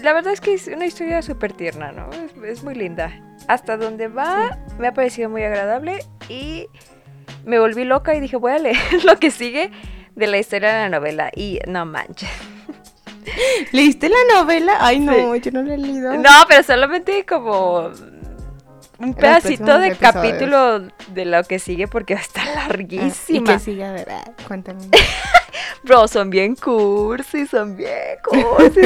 La verdad es que es una historia súper tierna, ¿no? Es, muy linda. Hasta donde va, me ha parecido muy agradable y me volví loca y dije, voy a leer lo que sigue de la historia de la novela. Y no manches. ¿Leíste la novela? Ay, no, yo no la he leído. No, pero solamente como un pedacito de capítulo de lo que sigue porque va a estar larguísima. ¿Y qué sigue? A ver, ah, cuéntame. Bro, son bien cursis, son bien cursis.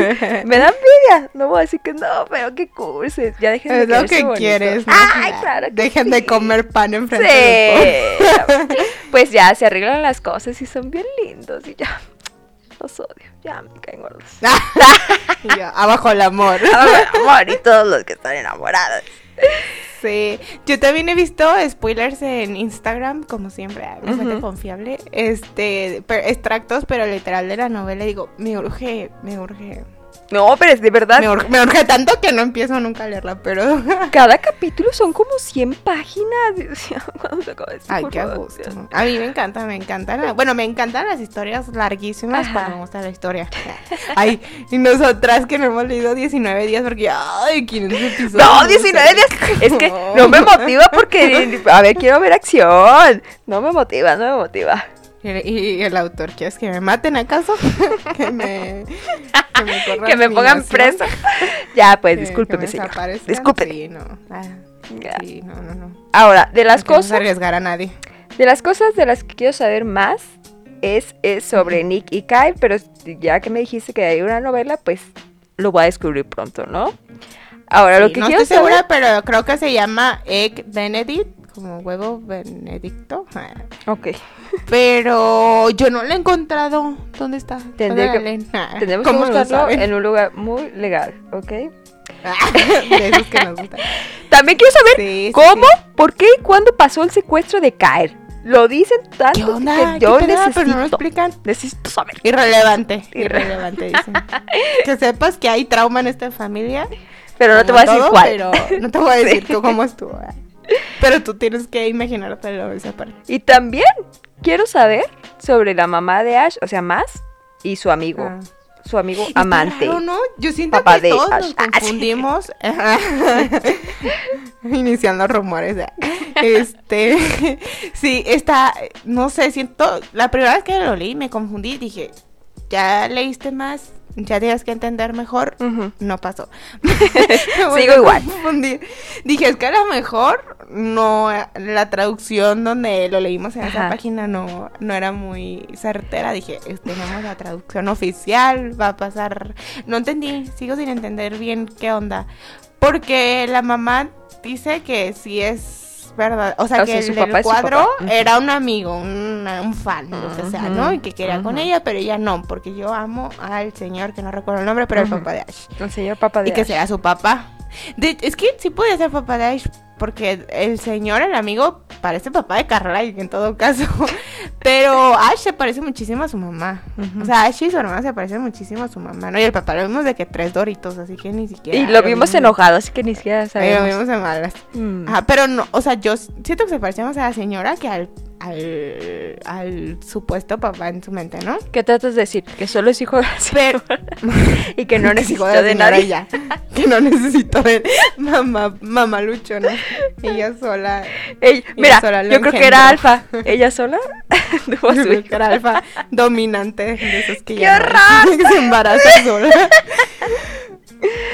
Me da envidia. No voy a decir que no, pero qué cursis. Ya dejen de Es lo que quieres. ¿no? Ay, claro. dejen de comer pan enfrente sí. Pues ya se arreglan las cosas y son bien lindos y ya. Los odio. Ya me caen gordos. abajo el amor. Abajo el amor y todos los que están enamorados. Sí, yo también he visto spoilers en Instagram, como siempre, bastante confiable. Este, extractos, pero literal de la novela. Digo, me urge, me urge no, pero es de verdad. Me, urge, tanto que no empiezo nunca a leerla, pero. Cada capítulo son como 100 páginas. Ay, qué gusto. A mí me encanta, me encantan. Bueno, me encantan las historias larguísimas cuando me gusta la historia. Ay, y nosotras que no hemos leído 19 días porque. Ay, ¿quién es episodio? No, 19 días. Es que no me motiva porque. A ver, quiero ver acción. No me motiva, no me motiva. Y, el autor, ¿quieres que me maten acaso? que me, que me, que me pongan presa. ya, pues, discúlpeme, señor. Discúlpeme. Sí, no. Ah, sí, no, no, no. Ahora, de las cosas... No arriesgar a nadie. De las cosas de las que quiero saber más es, es sobre Nick y Kai, pero ya que me dijiste que hay una novela, pues lo voy a descubrir pronto, ¿no? Ahora, lo que quiero estoy segura, pero creo que se llama Egg Benedict como huevo benedicto. Ok. Pero yo no lo he encontrado. ¿Dónde está? Tendré que, tenemos que buscarlo en un lugar muy legal, ¿ok? de esos que nos gustan. También quiero saber cómo, por qué y cuándo pasó el secuestro de Kaer. Lo dicen tanto que yo necesito. Pero no lo explican. Necesito saber. Irrelevante. Irrelevante, dicen. que sepas que hay trauma en esta familia. Pero no te voy a decir cuál. Pero no te voy a decir cómo estuvo. Pero tú tienes que imaginártelo esa parte. Y también quiero saber sobre la mamá de Ash, o sea, más, y su amigo. Ah. Su amigo amante. No, no, yo siento que todos nos ah, confundimos. Iniciando rumores. Este, sí, está, no sé, siento, la primera vez que lo leí me confundí, dije, ¿ya leíste más? Ya tienes que entender mejor, no pasó. Sigo igual. Dije, es que a lo mejor no, la traducción donde lo leímos en esa página no, no era muy certera. Dije, tenemos la traducción oficial, va a pasar. No entendí, sigo sin entender bien qué onda. Porque la mamá dice que si es verdad. O sea, que el cuadro era un amigo, un, un fan, lo que sea, ¿no? Y que quería con ella, pero ella no, porque yo amo al señor, que no recuerdo el nombre, pero el papá de Ash. El señor papá de Y que sea su papá. Es que sí podía ser papá de Ash, porque el señor, el amigo, parece papá de Carly en todo caso. Pero Ash se parece muchísimo a su mamá. O sea, Ash y su hermana se parecen muchísimo a su mamá, ¿no? Y el papá lo vimos de que tres doritos, así que ni siquiera. Y lo vimos enojado, así que ni siquiera sabemos. Y lo vimos en malas. Mm. Ajá, pero no, o sea, yo siento que se parecía más a la señora que al al, al, supuesto papá en su mente, ¿no? ¿Qué tratas de decir? Que solo es hijo de Pero, y que no necesito de, de nadie. Ya. Que no necesito de mamá, mamá Lucho, ¿no? Ella sola. mira, yo creo que era alfa. Ella sola. yo era alfa dominante de esos que ¡Qué ya se embaraza sola.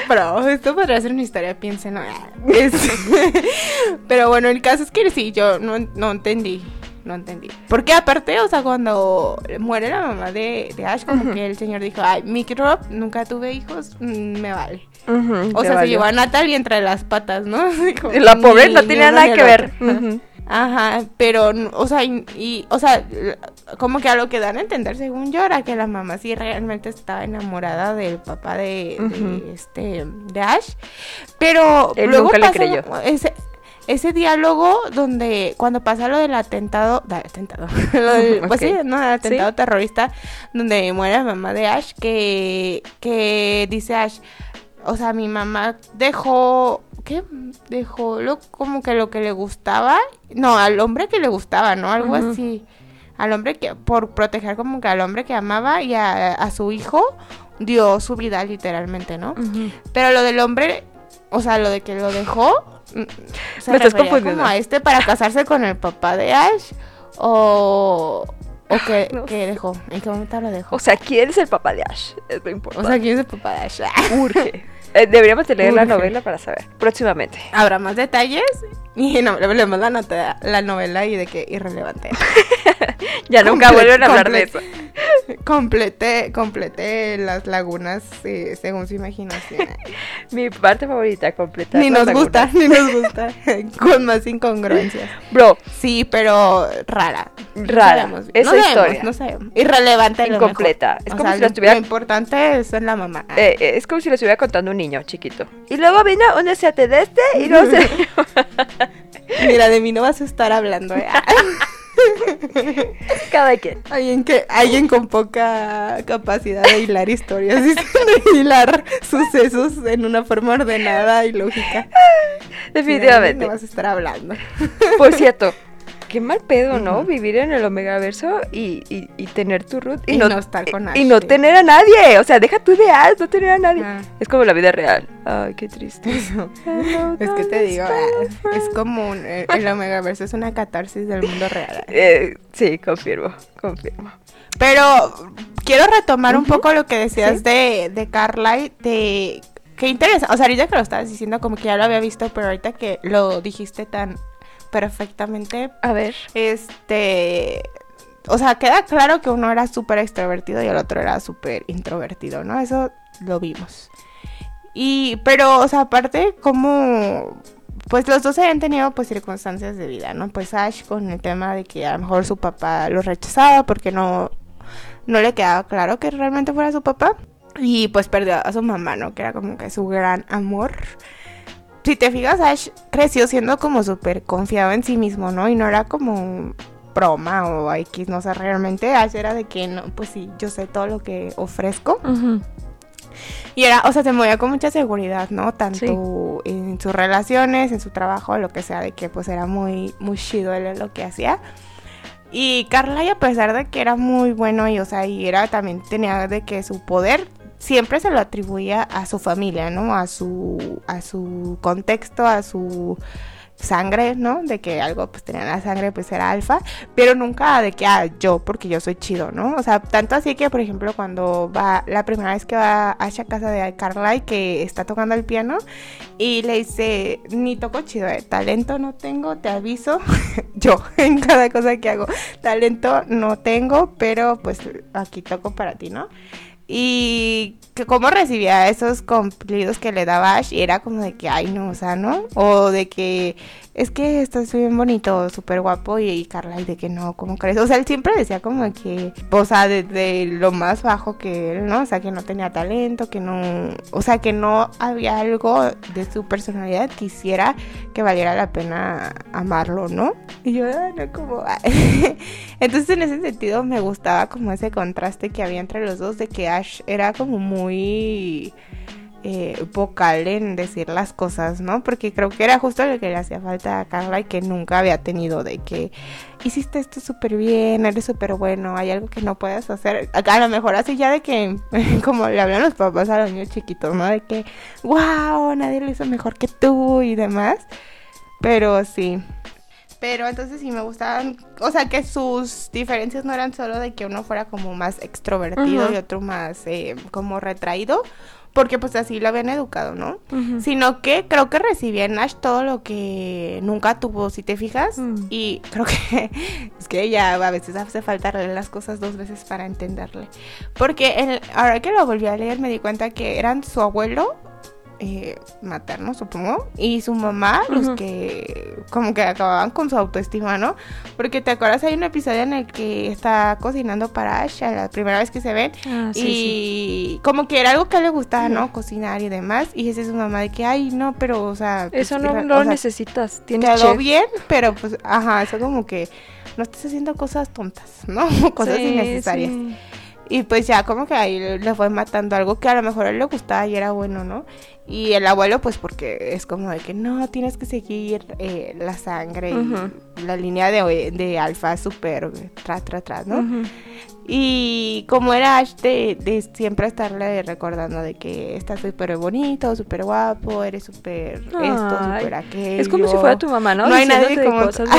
Pero esto podría ser una historia, piensen. Pero bueno, el caso es que sí, yo no, no entendí no entendí. Porque aparte, o sea, cuando muere la mamá de, Ash, como que el señor dijo, ay, Mickey Rob, nunca tuve hijos, mm, me vale. o sea, se llevó a Natalie entre las patas, ¿no? la pobre no tenía nada que ver. Ajá, pero, o sea, y, o sea, como que a lo que dan a entender, según yo, era que la mamá sí realmente estaba enamorada del papá de, este, de Ash, pero luego nunca le creyó. Ese, ese diálogo donde cuando pasa lo del atentado, atentado, pues sí, no, el atentado terrorista donde muere la mamá de Ash, que, que dice Ash, o sea, mi mamá dejó ¿qué? Dejó lo, como que lo que le gustaba. No, al hombre que le gustaba, ¿no? Algo así. Al hombre que, por proteger como que al hombre que amaba y a, su hijo, dio su vida literalmente, ¿no? Pero lo del hombre, o sea, lo de que lo dejó, se Me refería como a este para casarse con el papá de Ash o... ¿O qué, dejó? ¿En qué momento lo dejó? O sea, ¿quién es el papá de Ash? Es lo importante. O sea, ¿quién es el papá de Ash? Urge. Eh, deberíamos de leer la novela para saber. Próximamente. ¿Habrá más detalles? Y no, leemos la, nota, la novela y de que irrelevante. ya nunca vuelven a hablar de eso. Complete, complete las lagunas eh, según su imaginación. Mi parte favorita, completa. Ni nos gusta, ni nos gusta. Con más incongruencias. Bro. Sí, pero rara. Rara. Esa historia. No sabemos. Irrelevante. Incompleta. Es como si lo estuviera. Lo importante es la mamá. Eh, eh, es como si lo estuviera contando un niño chiquito. Y luego vino un SAT de este y luego se. Mira, de mí no vas a estar hablando. ¿eh? Cada quien. Alguien, que, alguien con poca capacidad de hilar historias, de hilar sucesos en una forma ordenada y lógica. Definitivamente. no vas a estar hablando. Por cierto, qué mal pedo, ¿no? Vivir en el Omegaverso y, y, y tener tu root y, no, estar con nadie. Y no tener a nadie. O sea, deja tu ideal, no tener a nadie. Es como la vida real. Ay, qué triste. es que te digo, es como un, eh, el Omegaverso es una catarsis del mundo real. Eh, sí, confirmo, confirmo. Pero quiero retomar un poco lo que decías de, de Carly, de qué interesa. O sea, ahorita que lo estabas diciendo, como que ya lo había visto, pero ahorita que lo dijiste tan perfectamente. A ver. Este. O sea, queda claro que uno era súper extrovertido y el otro era súper introvertido, ¿no? Eso lo vimos. Y, pero, o sea, aparte, como. Pues los dos habían tenido pues circunstancias de vida, ¿no? Pues Ash con el tema de que a lo mejor su papá lo rechazaba porque no, no le quedaba claro que realmente fuera su papá. Y pues perdió a su mamá, ¿no? Que era como que su gran amor si te fijas, Ash creció siendo como súper confiado en sí mismo, ¿no? Y no era como broma o X, no sé, realmente Ash era de que, no, pues sí, yo sé todo lo que ofrezco. Y era, o sea, se movía con mucha seguridad, ¿no? Tanto en sus relaciones, en su trabajo, lo que sea, de que pues era muy, muy chido él lo que hacía. Y Carla, y a pesar de que era muy bueno y, o sea, y era también tenía de que su poder siempre se lo atribuía a su familia, ¿no? A su, a su contexto, a su sangre, ¿no? De que algo pues tenía la sangre pues era alfa, pero nunca de que, ah, yo, porque yo soy chido, ¿no? O sea, tanto así que, por ejemplo, cuando va, la primera vez que va a esa casa de Carly que está tocando el piano y le dice, ni toco chido, ¿eh? talento no tengo, te aviso, yo, en cada cosa que hago, talento no tengo, pero pues aquí toco para ti, ¿no? Y que cómo recibía esos cumplidos que le daba Ash y era como de que, ay, no, o sea, ¿no? O de que es que estás bien bonito, súper guapo y, Carla, y de que no, ¿cómo crees? O sea, él siempre decía como que, o sea, desde lo más bajo que él, ¿no? O sea, que no tenía talento, que no, o sea, que no había algo de su personalidad que que valiera la pena amarlo, ¿no? Y yo, ah, no, como... Entonces, en ese sentido, me gustaba como ese contraste que había entre los dos, de que Ash era como muy eh, vocal en decir las cosas, ¿no? Porque creo que era justo lo que le hacía falta a Carla y que nunca había tenido de que hiciste esto súper bien, eres súper bueno, hay algo que no puedes hacer. A lo mejor así ya de que, como le hablan los papás a los niños chiquitos, ¿no? De que, wow, nadie lo hizo mejor que tú y demás. Pero sí, pero entonces sí me gustaban, o sea, que sus diferencias no eran solo de que uno fuera como más extrovertido y otro más eh, como retraído, porque pues así lo habían educado, ¿no? Sino que creo que recibía en Nash todo lo que nunca tuvo, si te fijas, mm. y creo que es que ya a veces hace falta leer las cosas dos veces para entenderle. Porque ahora que lo volví a leer me di cuenta que eran su abuelo eh, materno, supongo, y su mamá, los que como que acababan con su autoestima, ¿no? Porque te acuerdas, hay un episodio en el que está cocinando para Asha, la primera vez que se ven, ah, y como que era algo que le gustaba, ¿no? Cocinar y demás, y esa es su mamá de que, ay, no, pero, o sea... Pues, eso no, lo necesitas, tienes Quedó bien, pero pues, ajá, eso como que no estás haciendo cosas tontas, ¿no? cosas innecesarias. Y pues ya como que ahí le fue matando algo que a lo mejor a él le gustaba y era bueno, ¿no? Y el abuelo, pues porque es como de que no, tienes que seguir eh, la sangre y la línea de, de alfa súper tras, tras, tras, ¿no? Y como era Ash de, siempre estarle recordando de que estás súper bonito, súper guapo, eres súper esto, súper aquello. Es como si fuera tu mamá, ¿no? No hay nadie como... Cosas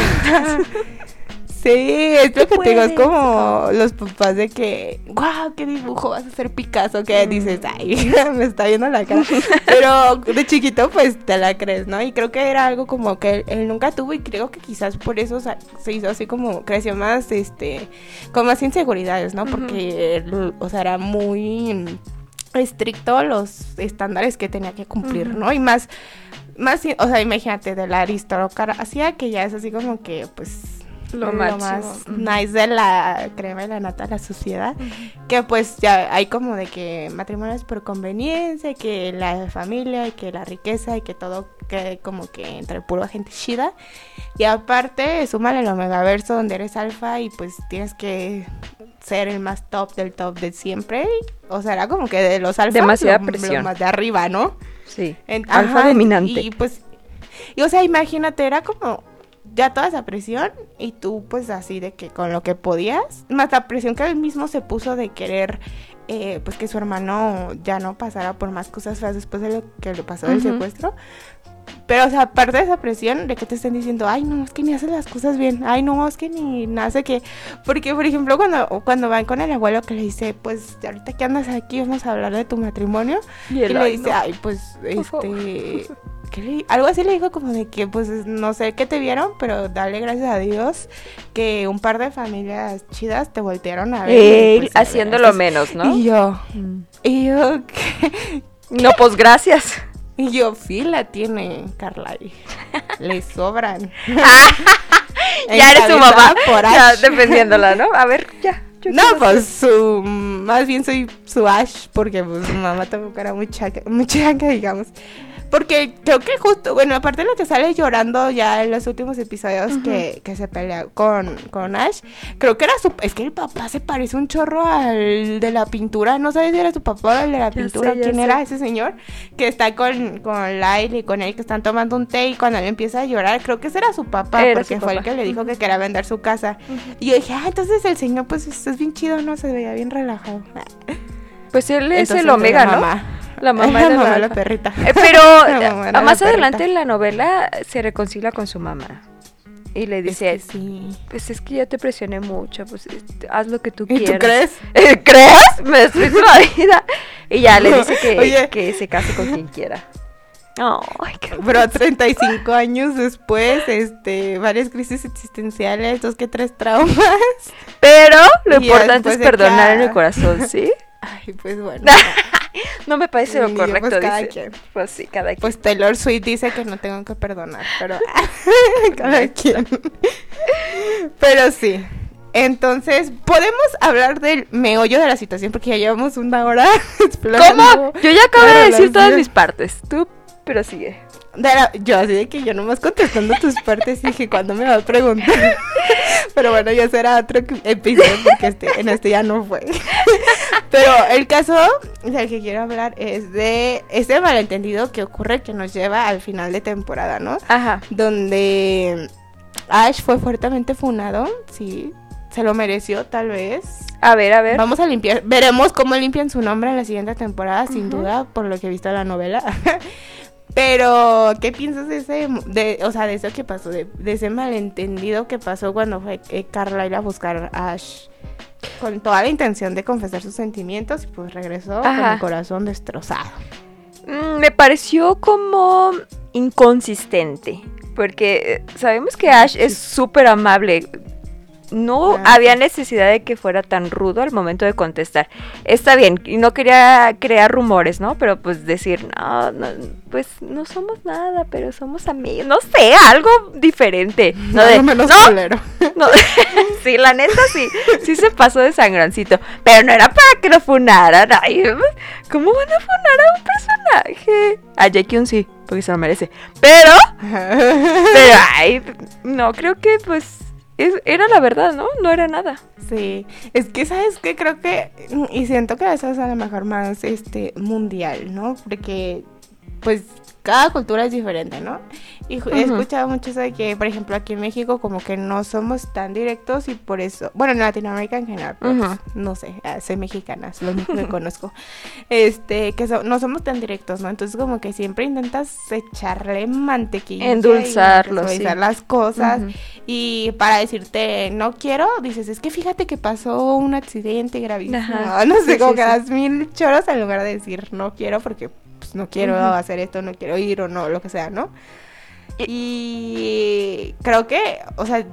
Sí, es lo que te digo, es como los papás de que, wow, qué dibujo vas a hacer Picasso, que mm. dices, ay, me está viendo la cara. Pero de chiquito, pues te la crees, ¿no? Y creo que era algo como que él, nunca tuvo y creo que quizás por eso se hizo así como, creció más, este, con más inseguridades, ¿no? Porque, o sea, era muy estricto los estándares que tenía que cumplir, ¿no? Y más, más, o sea, imagínate, de la aristocracia, que ya es así como que, pues lo, más nice de la crema y la nata de la sociedad. Que pues ya hay como de que matrimonios por conveniencia, que la familia y que la riqueza y que todo quede como que entre pura gente chida. Y aparte, súmale el omegaverso donde eres alfa y pues tienes que ser el más top del top de siempre. O sea, era como que de los alfa Demasiada presión. más de arriba, ¿no? Sí. alfa dominante. Y pues, y o sea, imagínate, era como ya toda esa presión y tú pues así de que con lo que podías, más la presión que él mismo se puso de querer eh, pues que su hermano ya no pasara por más cosas feas después de lo que le pasó del secuestro. Pero, o sea, aparte de esa presión de que te estén diciendo, ay, no, es que ni haces las cosas bien, ay, no, es que ni nace que. Porque, por ejemplo, cuando, cuando van con el abuelo que le dice, pues, ahorita que andas aquí, vamos a hablar de tu matrimonio. Y, él, le dice, ay, pues, este algo así le dijo como de que, pues, no sé qué te vieron, pero dale gracias a Dios que un par de familias chidas te voltearon a ver. Pues, haciéndolo menos, ¿no? Y yo, mm. y yo, ¿qué? No, pues gracias. Y yo, fila tiene Carla. Le sobran. ya eres su mamá. Por ya, defendiéndola, ¿no? A ver, ya. No, pues su, más bien soy su Ash, porque pues su mamá tampoco era muy chaca, muy chaca, digamos. Porque creo que justo, bueno, aparte de lo que sale llorando ya en los últimos episodios que, que, se pelea con, con Ash, creo que era su... Es que el papá se parece un chorro al de la pintura, no sabes si era su papá o el de la pintura, quién era ese señor que está con, con Lyle y con él que están tomando un té y cuando él empieza a llorar, creo que ese era su papá porque fue el que le dijo que quería vender su casa. Y yo dije, ah, entonces el señor pues es bien chido, ¿no? Se veía bien relajado. Pues él es el Omega, ¿no? La mamá de la, perrita. Eh, pero más adelante en la novela se reconcilia con su mamá. Y le dice, sí. pues es que ya te presioné mucho, pues este, haz lo que tú quieras. ¿Tú crees? ¿Eh, ¿Crees? Me destruiste la vida. Y ya le dice que, que se case con quien quiera. Ay, qué Pero 35 años después, este, varias crisis existenciales, dos que tres traumas. Pero lo importante es perdonar en el corazón, ¿sí? Ay, pues bueno. no me parece lo correcto. Pues cada quien. Pues sí, cada quien. Pues Taylor Swift dice que no tengo que perdonar, pero cada quien. pero sí. Entonces, podemos hablar del meollo de la situación porque ya llevamos una hora explorando. ¿Cómo? Yo ya acabo de decir todas mis partes. Tú, pero sigue yo así de que yo nomás contestando tus partes dije, ¿cuándo me va a preguntar? Pero bueno, ya será otro episodio porque este, en este ya no fue. Pero el caso del que quiero hablar es de este malentendido que ocurre que nos lleva al final de temporada, ¿no? Ajá. Donde Ash fue fuertemente funado, sí, se lo mereció tal vez. A ver, a ver. Vamos a limpiar, veremos cómo limpian su nombre en la siguiente temporada, sin duda, por lo que he visto en la novela. Pero, ¿qué piensas de ese, de, o sea, de eso que pasó, de, ese malentendido que pasó cuando fue eh, Carla ir a buscar a Ash? Con toda la intención de confesar sus sentimientos y pues regresó con el corazón destrozado. Mm, me pareció como inconsistente, porque eh, sabemos que Ash es súper amable no ah, había necesidad de que fuera tan rudo al momento de contestar. Está bien, y no quería crear rumores, ¿no? Pero pues decir, no, pues no somos nada, pero somos amigos. No sé, algo diferente. No, de, menos no, sí, la neta sí, sí se pasó de sangrancito. Pero no era para que lo funaran. Ay, ¿cómo van a funar a un personaje? A Jackie sí, porque se lo merece. Pero, pero, ay, no, creo que pues era la verdad, ¿no? No era nada. Sí, es que sabes que creo que y siento que eso es a lo mejor más este mundial, ¿no? Porque pues cada cultura es diferente, ¿no? Y he escuchado mucho eso de que, por ejemplo, aquí en México como que no somos tan directos y por eso, bueno, en Latinoamérica en general, pues, no sé, ah, soy mexicana, es lo único que conozco, este, que no somos tan directos, ¿no? Entonces como que siempre intentas echarle mantequilla. Endulzarlo, Endulzar las cosas y para decirte no quiero, dices, es que fíjate que pasó un accidente gravísimo, no sé, como que das mil choros en lugar de decir no quiero porque pues, no quiero hacer esto, no quiero ir o no, lo que sea, ¿no? Y creo que, o sea,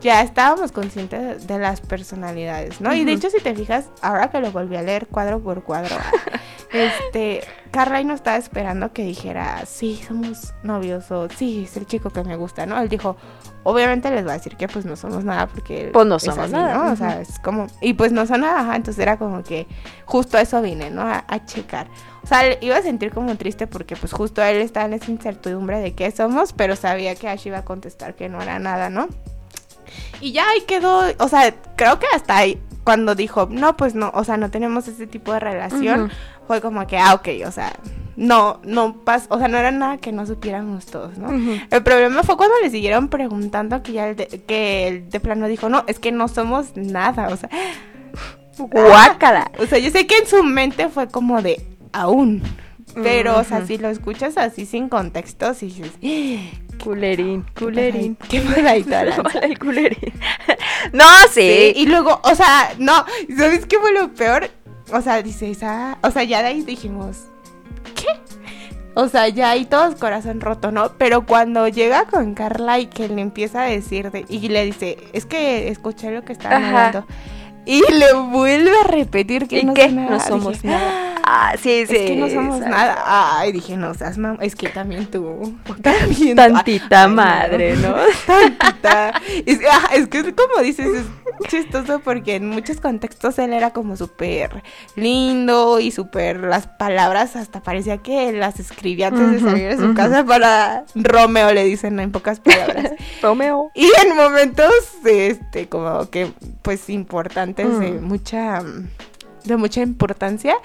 ya estábamos conscientes de las personalidades, ¿no? Y de hecho, si te fijas, ahora que lo volví a leer cuadro por cuadro, este, Carly no estaba esperando que dijera, sí, somos novios o sí, es el chico que me gusta, ¿no? Él dijo, obviamente les va a decir que pues no somos nada porque... Pues no somos nada. ¿no? O sea, es como, y pues no son nada, entonces era como que justo a eso vine, ¿no? a checar. O sea, iba a sentir como triste porque pues justo él estaba en esa incertidumbre de qué somos, pero sabía que Ash iba a contestar que no era nada, ¿no? Y ya ahí quedó, o sea, creo que hasta ahí, cuando dijo, no, pues no, o sea, no tenemos ese tipo de relación, fue como que, ah, ok, o sea, no, no pasó, o sea, no era nada que no supiéramos todos, ¿no? El problema fue cuando le siguieron preguntando que ya el de, que el de plano dijo, no, es que no somos nada, o sea, guácala. O sea, yo sé que en su mente fue como de, aún. Pero, o sea, si lo escuchas así sin contexto, si dices, culerín, culerín. Qué mala el culerín. no, sí. Y luego, o sea, no, ¿sabes qué fue lo peor? O sea, dices, ah, o sea, ya de ahí dijimos, ¿qué? O sea, ya hay todos corazón roto, ¿no? Pero cuando llega con Carla y que le empieza a decir, y le dice, es que escuché lo que estaba hablando. Y le vuelve a repetir que no, no somos nada. Ah, sí, sí. Es que no somos nada. Ay, dije, no seas. Es que también tú. También Tantita madre, ¿no? Tantita. Es, ah, es que como dices, es chistoso porque en muchos contextos él era como súper lindo y súper. Las palabras hasta parecía que las escribía antes de salir de su casa para Romeo, le dicen en pocas palabras. Romeo. Y en momentos, este, como que, pues importantes de mm. mucha. de mucha importancia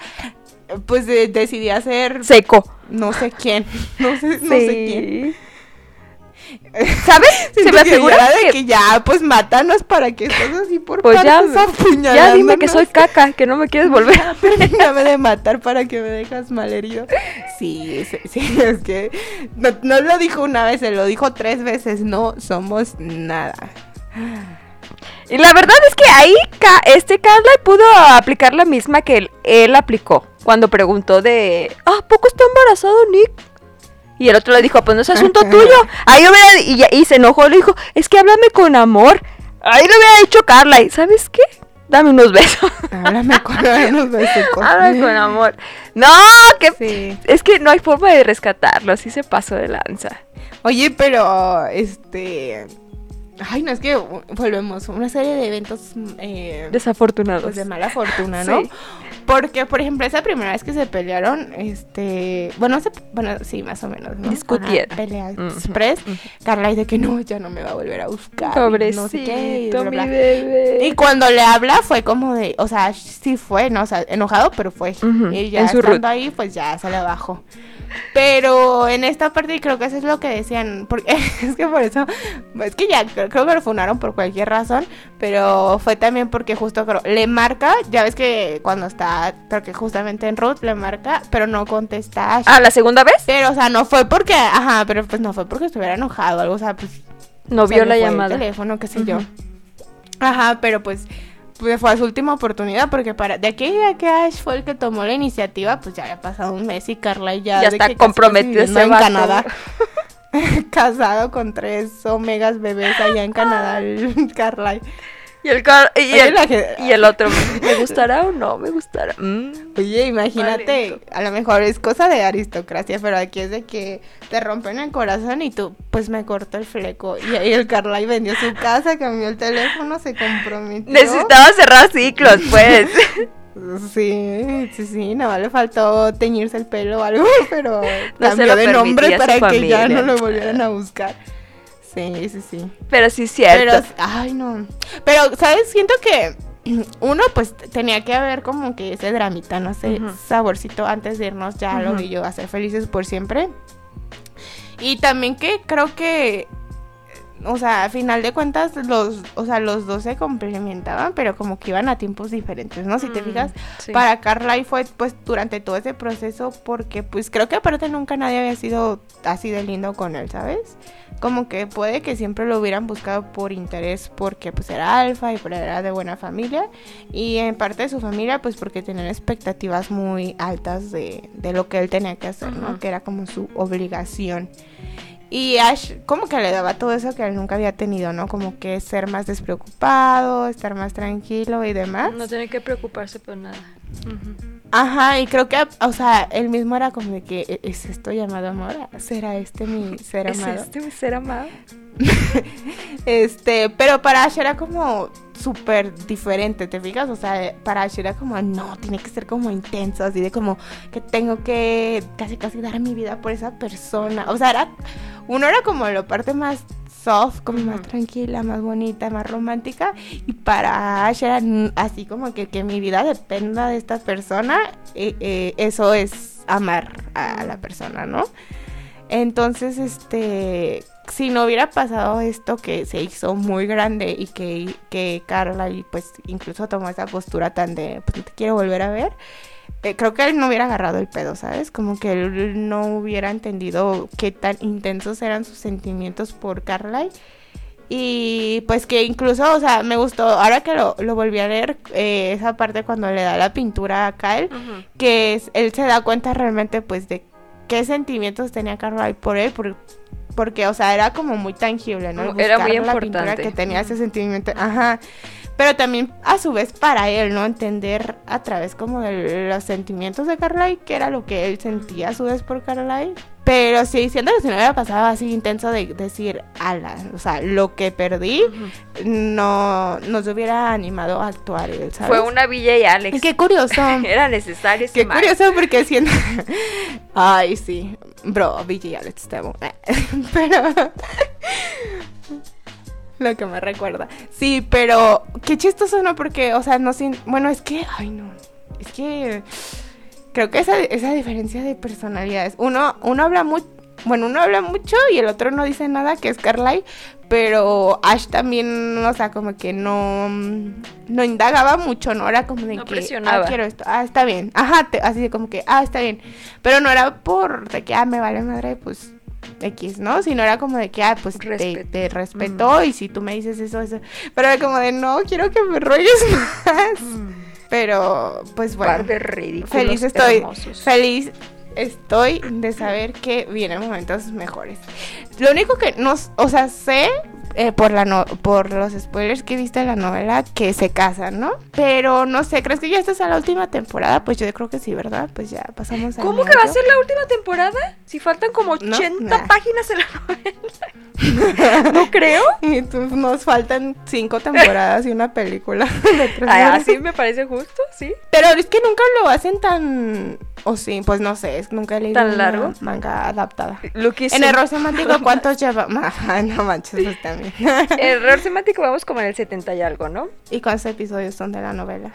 pues decidí hacer seco. No sé quién. No sé, no sé quién. ¿Sabes? Se me figura de que... ya, pues mátanos para que estés así por pues ya, ya dime que soy caca, que no me quieres volver a Termíname de matar para que me dejas malherido. Sí, sí, sí, es que no, no lo dijo una vez, se lo dijo tres veces, no somos nada. Y la verdad es que ahí este Carla pudo aplicar la misma que él, aplicó cuando preguntó de, ¿ah, poco está embarazado Nick? Y el otro le dijo, pues no es asunto tuyo. Ahí hubiera, y, se enojó, le dijo, es que háblame con amor. Ahí lo hubiera dicho Carla, ¿y sabes qué? Dame unos besos. Háblame con unos besos. Háblame con amor. No, que es que no hay forma de rescatarlo, así se pasó de lanza. Oye, pero este Ay, no, es que volvemos, una serie de eventos eh, desafortunados. Pues de mala fortuna, ¿no? Porque, por ejemplo, esa primera vez que se pelearon, este, bueno, se, bueno, sí, más o menos, ¿no? Discutieron. Pelea express. Carla dice que no, ya no me va a volver a buscar. Pobrecito, no sé qué, y, mi bebé. y cuando le habla fue como de, o sea, sí fue, ¿no? O sea, enojado, pero fue. Y ya estando ahí, pues ya se le bajó. Pero en esta parte creo que eso es lo que decían, porque es que por eso, es que ya creo, que lo funaron por cualquier razón, pero fue también porque justo creo, le marca, ya ves que cuando está, porque justamente en Ruth le marca, pero no contesta. ¿Ah, la segunda vez? Pero, o sea, no fue porque, ajá, pero pues no fue porque estuviera enojado o algo, o sea, pues... No vio la llamada. El teléfono, qué sé yo. Ajá, pero pues pues fue su última oportunidad porque para de aquí a que Ash fue el que tomó la iniciativa, pues ya había pasado un mes y Carla ya, ya está comprometido en Canadá. casado con tres omegas bebés allá en Canadá, el. Y el, y, el, otro, ¿me gustará o no? ¿Me gustará? Mm. Oye, imagínate, a lo mejor es cosa de aristocracia, pero aquí es de que te rompen el corazón y tú, pues me corto el fleco. Y ahí el Carly vendió su casa, cambió el teléfono, se comprometió. Necesitaba cerrar ciclos, pues. Sí, sí, sí, nada le faltó teñirse el pelo o algo, pero cambió de nombre para que ya no lo volvieran a buscar. Sí, sí, sí. Pero sí es cierto. Pero, ay, no. Pero, ¿sabes? Siento que uno, pues tenía que haber como que ese dramita, no sé, saborcito antes de irnos ya lo vi yo a ser felices por siempre. Y también que creo que o sea, a final de cuentas los, o sea, los dos se complementaban, pero como que iban a tiempos diferentes, ¿no? Si te mm, fijas, para Carly fue pues durante todo ese proceso porque pues creo que aparte nunca nadie había sido así de lindo con él, ¿sabes? Como que puede que siempre lo hubieran buscado por interés porque pues era alfa y era de buena familia y en parte de su familia pues porque tenían expectativas muy altas de, de lo que él tenía que hacer, ¿no? Que era como su obligación. Y Ash como que le daba todo eso que él nunca había tenido, ¿no? Como que ser más despreocupado, estar más tranquilo y demás. No tiene que preocuparse por nada. Ajá, y creo que, o sea, él mismo era como de que, ¿E-, ¿es esto llamado amor? ¿Será este mi ser amado? ¿Es este mi ser amado? este, pero para Ash era como súper diferente, ¿te fijas? O sea, para Ash era como, no, tiene que ser como intenso, así de como que tengo que casi casi dar mi vida por esa persona. O sea, era, uno era como la parte más soft, como más tranquila, más bonita, más romántica. Y para Ash era así como que, que mi vida dependa de esta persona. Eh, eh, eso es amar a la persona, ¿no? Entonces, este, si no hubiera pasado esto que se hizo muy grande y que, que Carla y pues incluso tomó esa postura tan de pues no te quiero volver a ver, eh, creo que él no hubiera agarrado el pedo, ¿sabes? Como que él no hubiera entendido qué tan intensos eran sus sentimientos por Carla. Y pues que incluso, o sea, me gustó, ahora que lo, lo volví a leer, eh, esa parte cuando le da la pintura a Kyle, que él se da cuenta realmente pues de qué sentimientos tenía Carly por él, por, porque, o sea, era como muy tangible, ¿no? era muy la pintura que tenía ese sentimiento, ajá. Pero también, a su vez, para él, ¿no? Entender a través como de los sentimientos de Carly, que era lo que él sentía a su vez por Carly. Pero sí, siento que si no hubiera pasado así intenso de decir, ala, o sea, lo que perdí, no nos hubiera animado a actuar, ¿sabes? Fue una Villa y Alex. Qué curioso. Era necesario. Qué curioso porque siento... Ay, sí. Bro, Villa y Alex, te amo. Pero... lo que me recuerda. Sí, pero qué chistoso, ¿no? Porque, o sea, no sin... Bueno, es que... Ay, no. Es que creo que esa, esa diferencia de personalidades. Uno, uno habla mucho. Bueno, uno habla mucho y el otro no dice nada, que es Carly, pero Ash también, o sea, como que no, no indagaba mucho, ¿no? Era como de que, ah, quiero esto, ah, está bien, ajá, así de como que, ah, está bien, pero no era por de que, ah, me vale madre, pues, X, ¿no? Sino era como de que, ah, pues te, respeto y si tú me dices eso, eso, pero era como de, no, quiero que me ruegues más. Pero, pues bueno. feliz estoy. Feliz estoy de saber que vienen momentos mejores. Lo único que nos, o sea, sé eh, por la no, por los spoilers que viste en la novela que se casan, ¿no? Pero no sé, ¿crees que ya estás a la última temporada? Pues yo creo que sí, ¿verdad? Pues ya pasamos a ¿Cómo que va a ser la última temporada? Si faltan como 80 páginas en la novela. ¿No creo? Y nos faltan 5 temporadas y una película de tres Así me parece justo, sí. Pero es que nunca lo hacen tan o sí, pues no sé, es nunca he leído ¿Tan largo? manga adaptada. En error semántico, ¿cuántos lleva? no manches, pues también. error semántico vamos como en el 70 y algo, ¿no? ¿Y cuántos episodios son de la novela?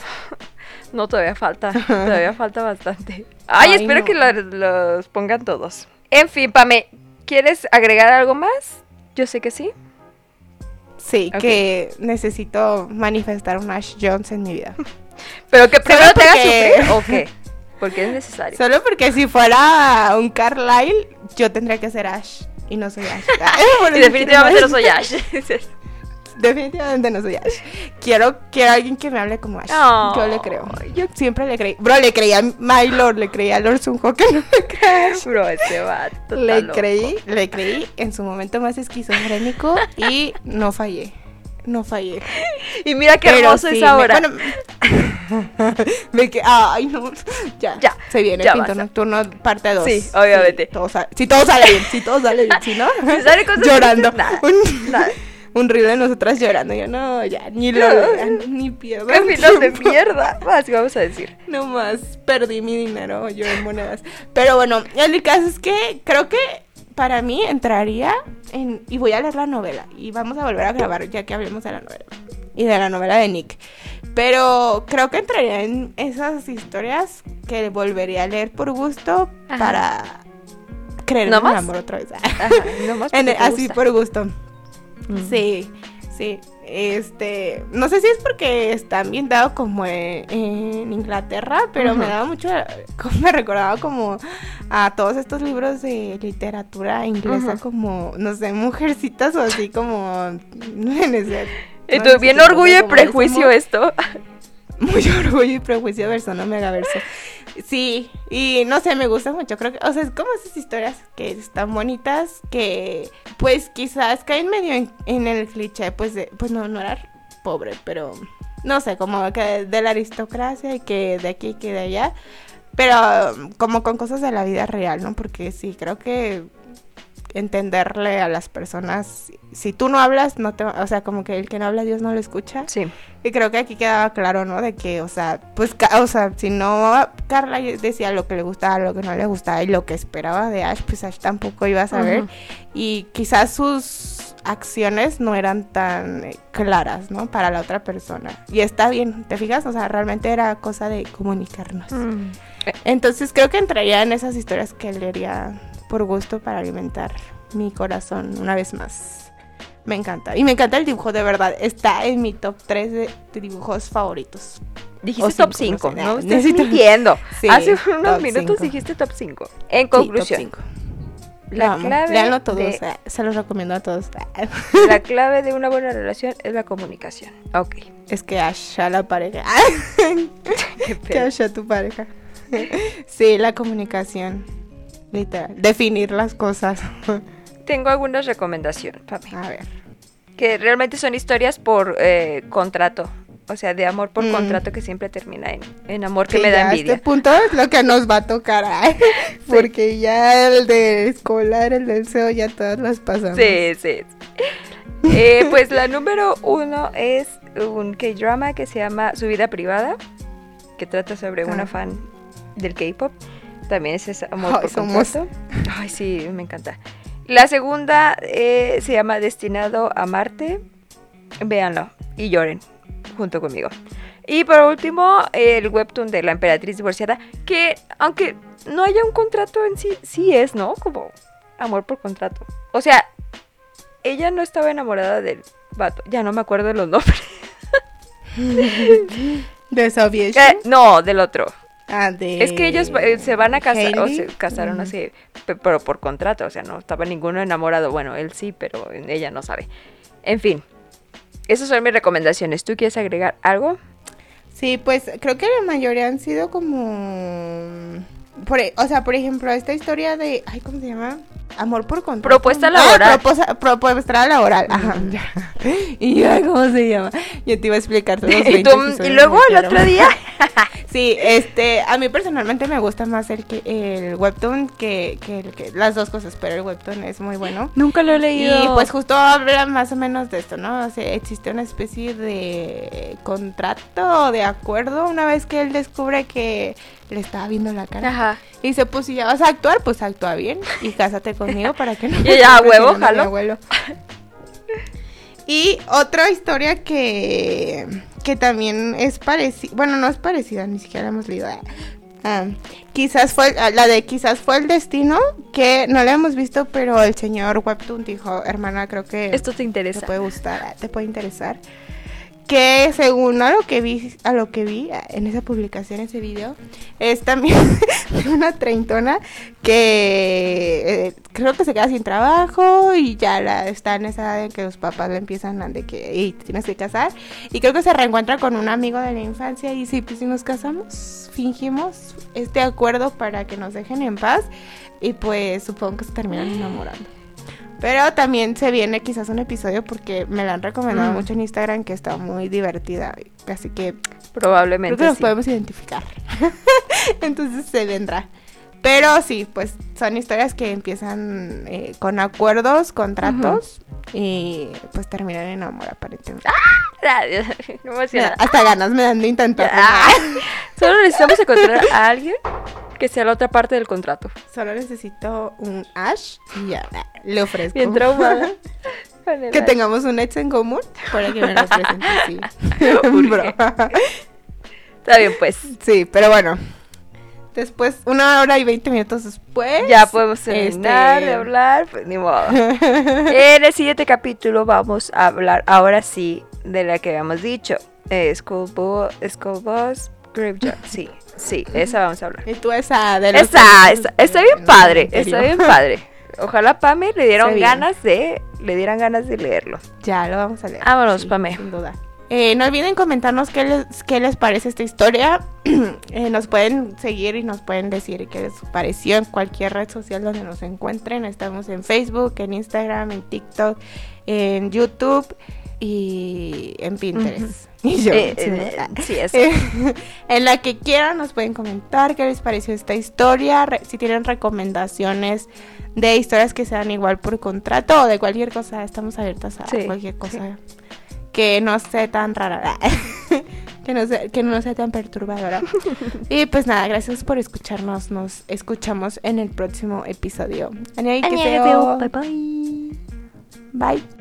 No, todavía falta, todavía falta bastante. Ay, espero que los pongan todos. En fin, Pame, ¿quieres agregar algo más? Yo sé que sí. Sí, que necesito manifestar un Ash Jones en mi vida. Pero que primero te haga sufrir, ¿o qué? Porque es necesario. Solo porque si fuera un Carlyle, yo tendría que ser Ash. Y no soy Ash. y definitivamente no soy Ash. definitivamente no soy Ash. Quiero, quiero alguien que me hable como Ash. yo le creo. Yo siempre le creí. Bro, le creí a Mylord, le creí a Lord Sunho que no me cree. Bro, ese vato. Le creí, le creí en su momento más esquizofrénico y no fallé no fallé. Y mira qué hermoso es ahora. bueno, me que, ay, no. Ya, ya. Se viene el pinto nocturno parte 2. Sí, obviamente. si todo sale bien, si todo sale bien, si no, si sale llorando. Nada, un, nada. un reel de nosotras llorando. Yo, no, ya, ni lo ni pierdo. ¡Qué filos de mierda! Así vamos a decir. No más, perdí mi dinero yo en monedas. Pero bueno, el caso es que creo que para mí entraría en... Y voy a leer la novela. Y vamos a volver a grabar ya que hablemos de la novela. y de la novela de Nick. Pero creo que entraría en esas historias que volvería a leer por gusto para creer en el amor otra vez. así por gusto. Mm. Sí, sí. Este, no sé si es porque está ambientado como en, Inglaterra, pero me daba mucho, me recordaba como a todos estos libros de literatura inglesa, como, no sé, mujercitas o así como en ese, Entonces, bien orgullo y prejuicio esto. Muy orgullo y prejuicio verso, no mega verso. Sí, y no sé, me gusta mucho. Creo que, o sea, es como esas historias que están bonitas, que pues quizás caen medio en, el cliché, pues, de, pues no, no era pobre, pero no sé, como que de la aristocracia y que de aquí y que de allá. Pero como con cosas de la vida real, ¿no? Porque sí, creo que entenderle a las personas. Si tú no hablas, no te, o sea, como que el que no habla Dios no lo escucha. Sí. Y creo que aquí quedaba claro, ¿no? De que, o sea, pues, o sea, si no Carla decía lo que le gustaba, lo que no le gustaba y lo que esperaba de Ash, pues Ash tampoco iba a saber. Y quizás sus acciones no eran tan eh, claras, ¿no? Para la otra persona. Y está bien, ¿te fijas? O sea, realmente era cosa de comunicarnos. Mm. Entonces creo que entraría en esas historias que leería por gusto para alimentar mi corazón una vez más. Me encanta. Y me encanta el dibujo, de verdad. Está en mi top 3 de dibujos favoritos. Dijiste top 5, no, Estás mintiendo. Hace unos minutos dijiste top 5. En conclusión. La clave todos, se los recomiendo a todos. La clave de una buena relación es la comunicación. Ok. Es que Ash a la pareja. que Ash a tu pareja. sí, la comunicación. Literal. Definir las cosas. Tengo algunas recomendaciones, A ver. Que realmente son historias por eh, contrato. O sea, de amor por mm. contrato que siempre termina en, amor que me da envidia. Este punto es lo que nos va a tocar. Porque ya el de escolar, el deseo, ya todas las pasamos. Sí, sí. Eh, pues la número uno es un K-drama que se llama Su vida privada, que trata sobre una ah. fan del K-pop también es amor por contrato. Ay, sí, me encanta. La segunda eh, se llama Destinado a Marte. Véanlo y lloren junto conmigo. Y por último, el webtoon de la emperatriz divorciada, que aunque no haya un contrato en sí, sí es, ¿no? Como amor por contrato. O sea, ella no estaba enamorada del vato. Ya no me acuerdo de los nombres. ¿De Soviet? Eh, no, del otro. Ah, es que ellos eh, se van a casar, o se casaron así, pero por contrato, o sea, no estaba ninguno enamorado. Bueno, él sí, pero ella no sabe. En fin, esas son mis recomendaciones. ¿Tú quieres agregar algo? Sí, pues creo que la mayoría han sido como... E, o sea, por ejemplo, esta historia de... Ay, ¿cómo se llama? Amor por contrato. Propuesta ah, laboral. Ah, propuesta laboral. Ajá. Y yo, ¿cómo se llama? Yo te iba a explicar todos los ¿Y, y luego el otro día. sí, este, a mí personalmente me gusta más el que el webtoon que, que, las dos cosas, pero el webtoon es muy bueno. Nunca lo he leído. Y pues justo habla más o menos de esto, ¿no? O sea, existe una especie de contrato o de acuerdo una vez que él descubre que le estaba viendo la cara. Ajá. Y dice, pues si ya vas a actuar, pues actúa bien y cásate conmigo para que no... Y ya, huevo, jalo. Y otra historia que, que también es parecida, bueno, no es parecida, ni siquiera hemos leído. Ah, quizás fue, la de quizás fue el destino, que no la hemos visto, pero el señor Webtoon dijo, hermana, creo que... Esto te interesa. Te puede gustar, te puede interesar que según a lo que vi, a lo que vi en esa publicación, ese video, es también una treintona que eh, creo que se queda sin trabajo y ya la, está en esa edad en que los papás le empiezan a de que y tienes que casar y creo que se reencuentra con un amigo de la infancia y sí, pues si nos casamos, fingimos este acuerdo para que nos dejen en paz y pues supongo que se terminan enamorando. Pero también se viene quizás un episodio porque me la han recomendado mm. mucho en Instagram que está muy divertida. Así que probablemente creo que nos podemos identificar. Entonces se vendrá. Pero sí, pues son historias que empiezan eh, con acuerdos, contratos y pues terminan en amor aparentemente. ¡Ah! hasta ganas me dan de intentar. Ah. Solo necesitamos encontrar a alguien que sea la otra parte del contrato. Solo necesito un Ash y ya, le ofrezco. Bien traumada. que tengamos un ex en común para que me lo presente, sí. Está bien, pues. Sí, pero bueno. Después, una hora y veinte minutos después. Ya podemos terminar de este, hablar, pues ni modo. en el siguiente capítulo vamos a hablar, ahora sí, de la que habíamos dicho. Eh, School, Bus, Graveyard. Sí, sí, esa vamos a hablar. Y tú esa de Esa, esa, está bien padre, está bien padre. Ojalá Pame le dieron ganas de, le dieran ganas de leerlo. Ya, lo vamos a leer. Vámonos, Pame. Sin duda. Eh, no olviden comentarnos qué les, qué les parece esta historia. Eh, nos pueden seguir y nos pueden decir qué les pareció en cualquier red social donde nos encuentren. Estamos en Facebook, en Instagram, en TikTok, en YouTube y en Pinterest. Y yo, eh, sí, eso. en la que quieran nos pueden comentar qué les pareció esta historia, si tienen recomendaciones de historias que sean igual por contrato o de cualquier cosa, estamos abiertas a cualquier cosa que no sea tan rara. que, no sea, que no sea tan perturbadora. y pues nada, gracias por escucharnos. Nos escuchamos en el próximo episodio. Bye bye. Bye.